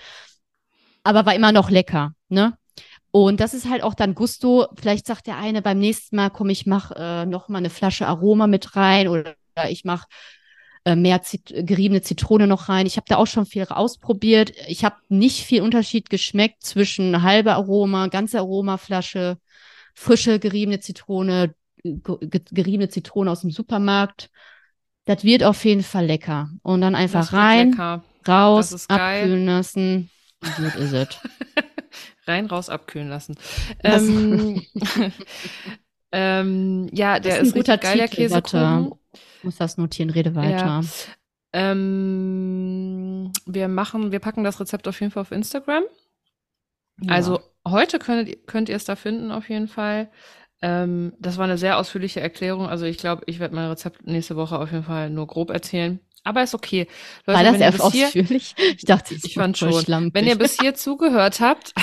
Aber war immer noch lecker, ne? Und das ist halt auch dann Gusto. Vielleicht sagt der eine beim nächsten Mal, komm, ich mach äh, noch mal eine Flasche Aroma mit rein oder ich mach äh, mehr Zit geriebene Zitrone noch rein. Ich habe da auch schon viel ausprobiert. Ich habe nicht viel Unterschied geschmeckt zwischen halbe Aroma, ganze Aromaflasche, frische geriebene Zitrone, geriebene Zitrone aus dem Supermarkt. Das wird auf jeden Fall lecker. Und dann einfach rein, raus, abkühlen lassen. Gut ist es. rein, raus, abkühlen lassen. Ähm, ähm, ja, der ist, ist ein guter geil, der Käsekuchen. Muss das notieren, rede weiter. Ja. Ähm, wir machen, wir packen das Rezept auf jeden Fall auf Instagram. Ja. Also heute könnt, könnt ihr es da finden, auf jeden Fall. Ähm, das war eine sehr ausführliche Erklärung. Also ich glaube, ich werde mein Rezept nächste Woche auf jeden Fall nur grob erzählen. Aber ist okay. Leute, war das erst ausführlich? Hier, ich dachte, ich fand schon. Schlampig. Wenn ihr bis hier zugehört habt,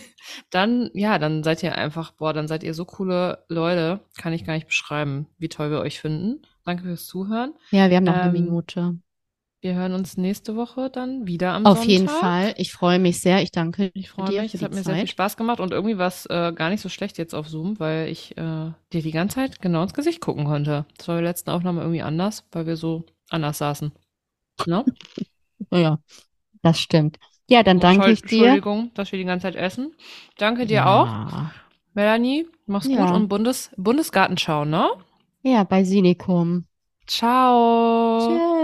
dann, ja, dann seid ihr einfach, boah, dann seid ihr so coole Leute. Kann ich gar nicht beschreiben, wie toll wir euch finden. Danke fürs Zuhören. Ja, wir haben noch ähm, eine Minute. Wir hören uns nächste Woche dann wieder am Auf Sonntag. jeden Fall. Ich freue mich sehr. Ich danke Ich freue mich. Es hat mir Zeit. sehr viel Spaß gemacht und irgendwie war es äh, gar nicht so schlecht jetzt auf Zoom, weil ich äh, dir die ganze Zeit genau ins Gesicht gucken konnte. Das war bei der letzten Aufnahme irgendwie anders, weil wir so anders saßen. Ne? ja, das stimmt. Ja, dann danke ich dir. Entschuldigung, dass wir die ganze Zeit essen. Danke dir ja. auch. Melanie, mach's ja. gut und Bundes Bundesgartenschau, ne? Ja, bei Sinikum. Ciao. Tschüss.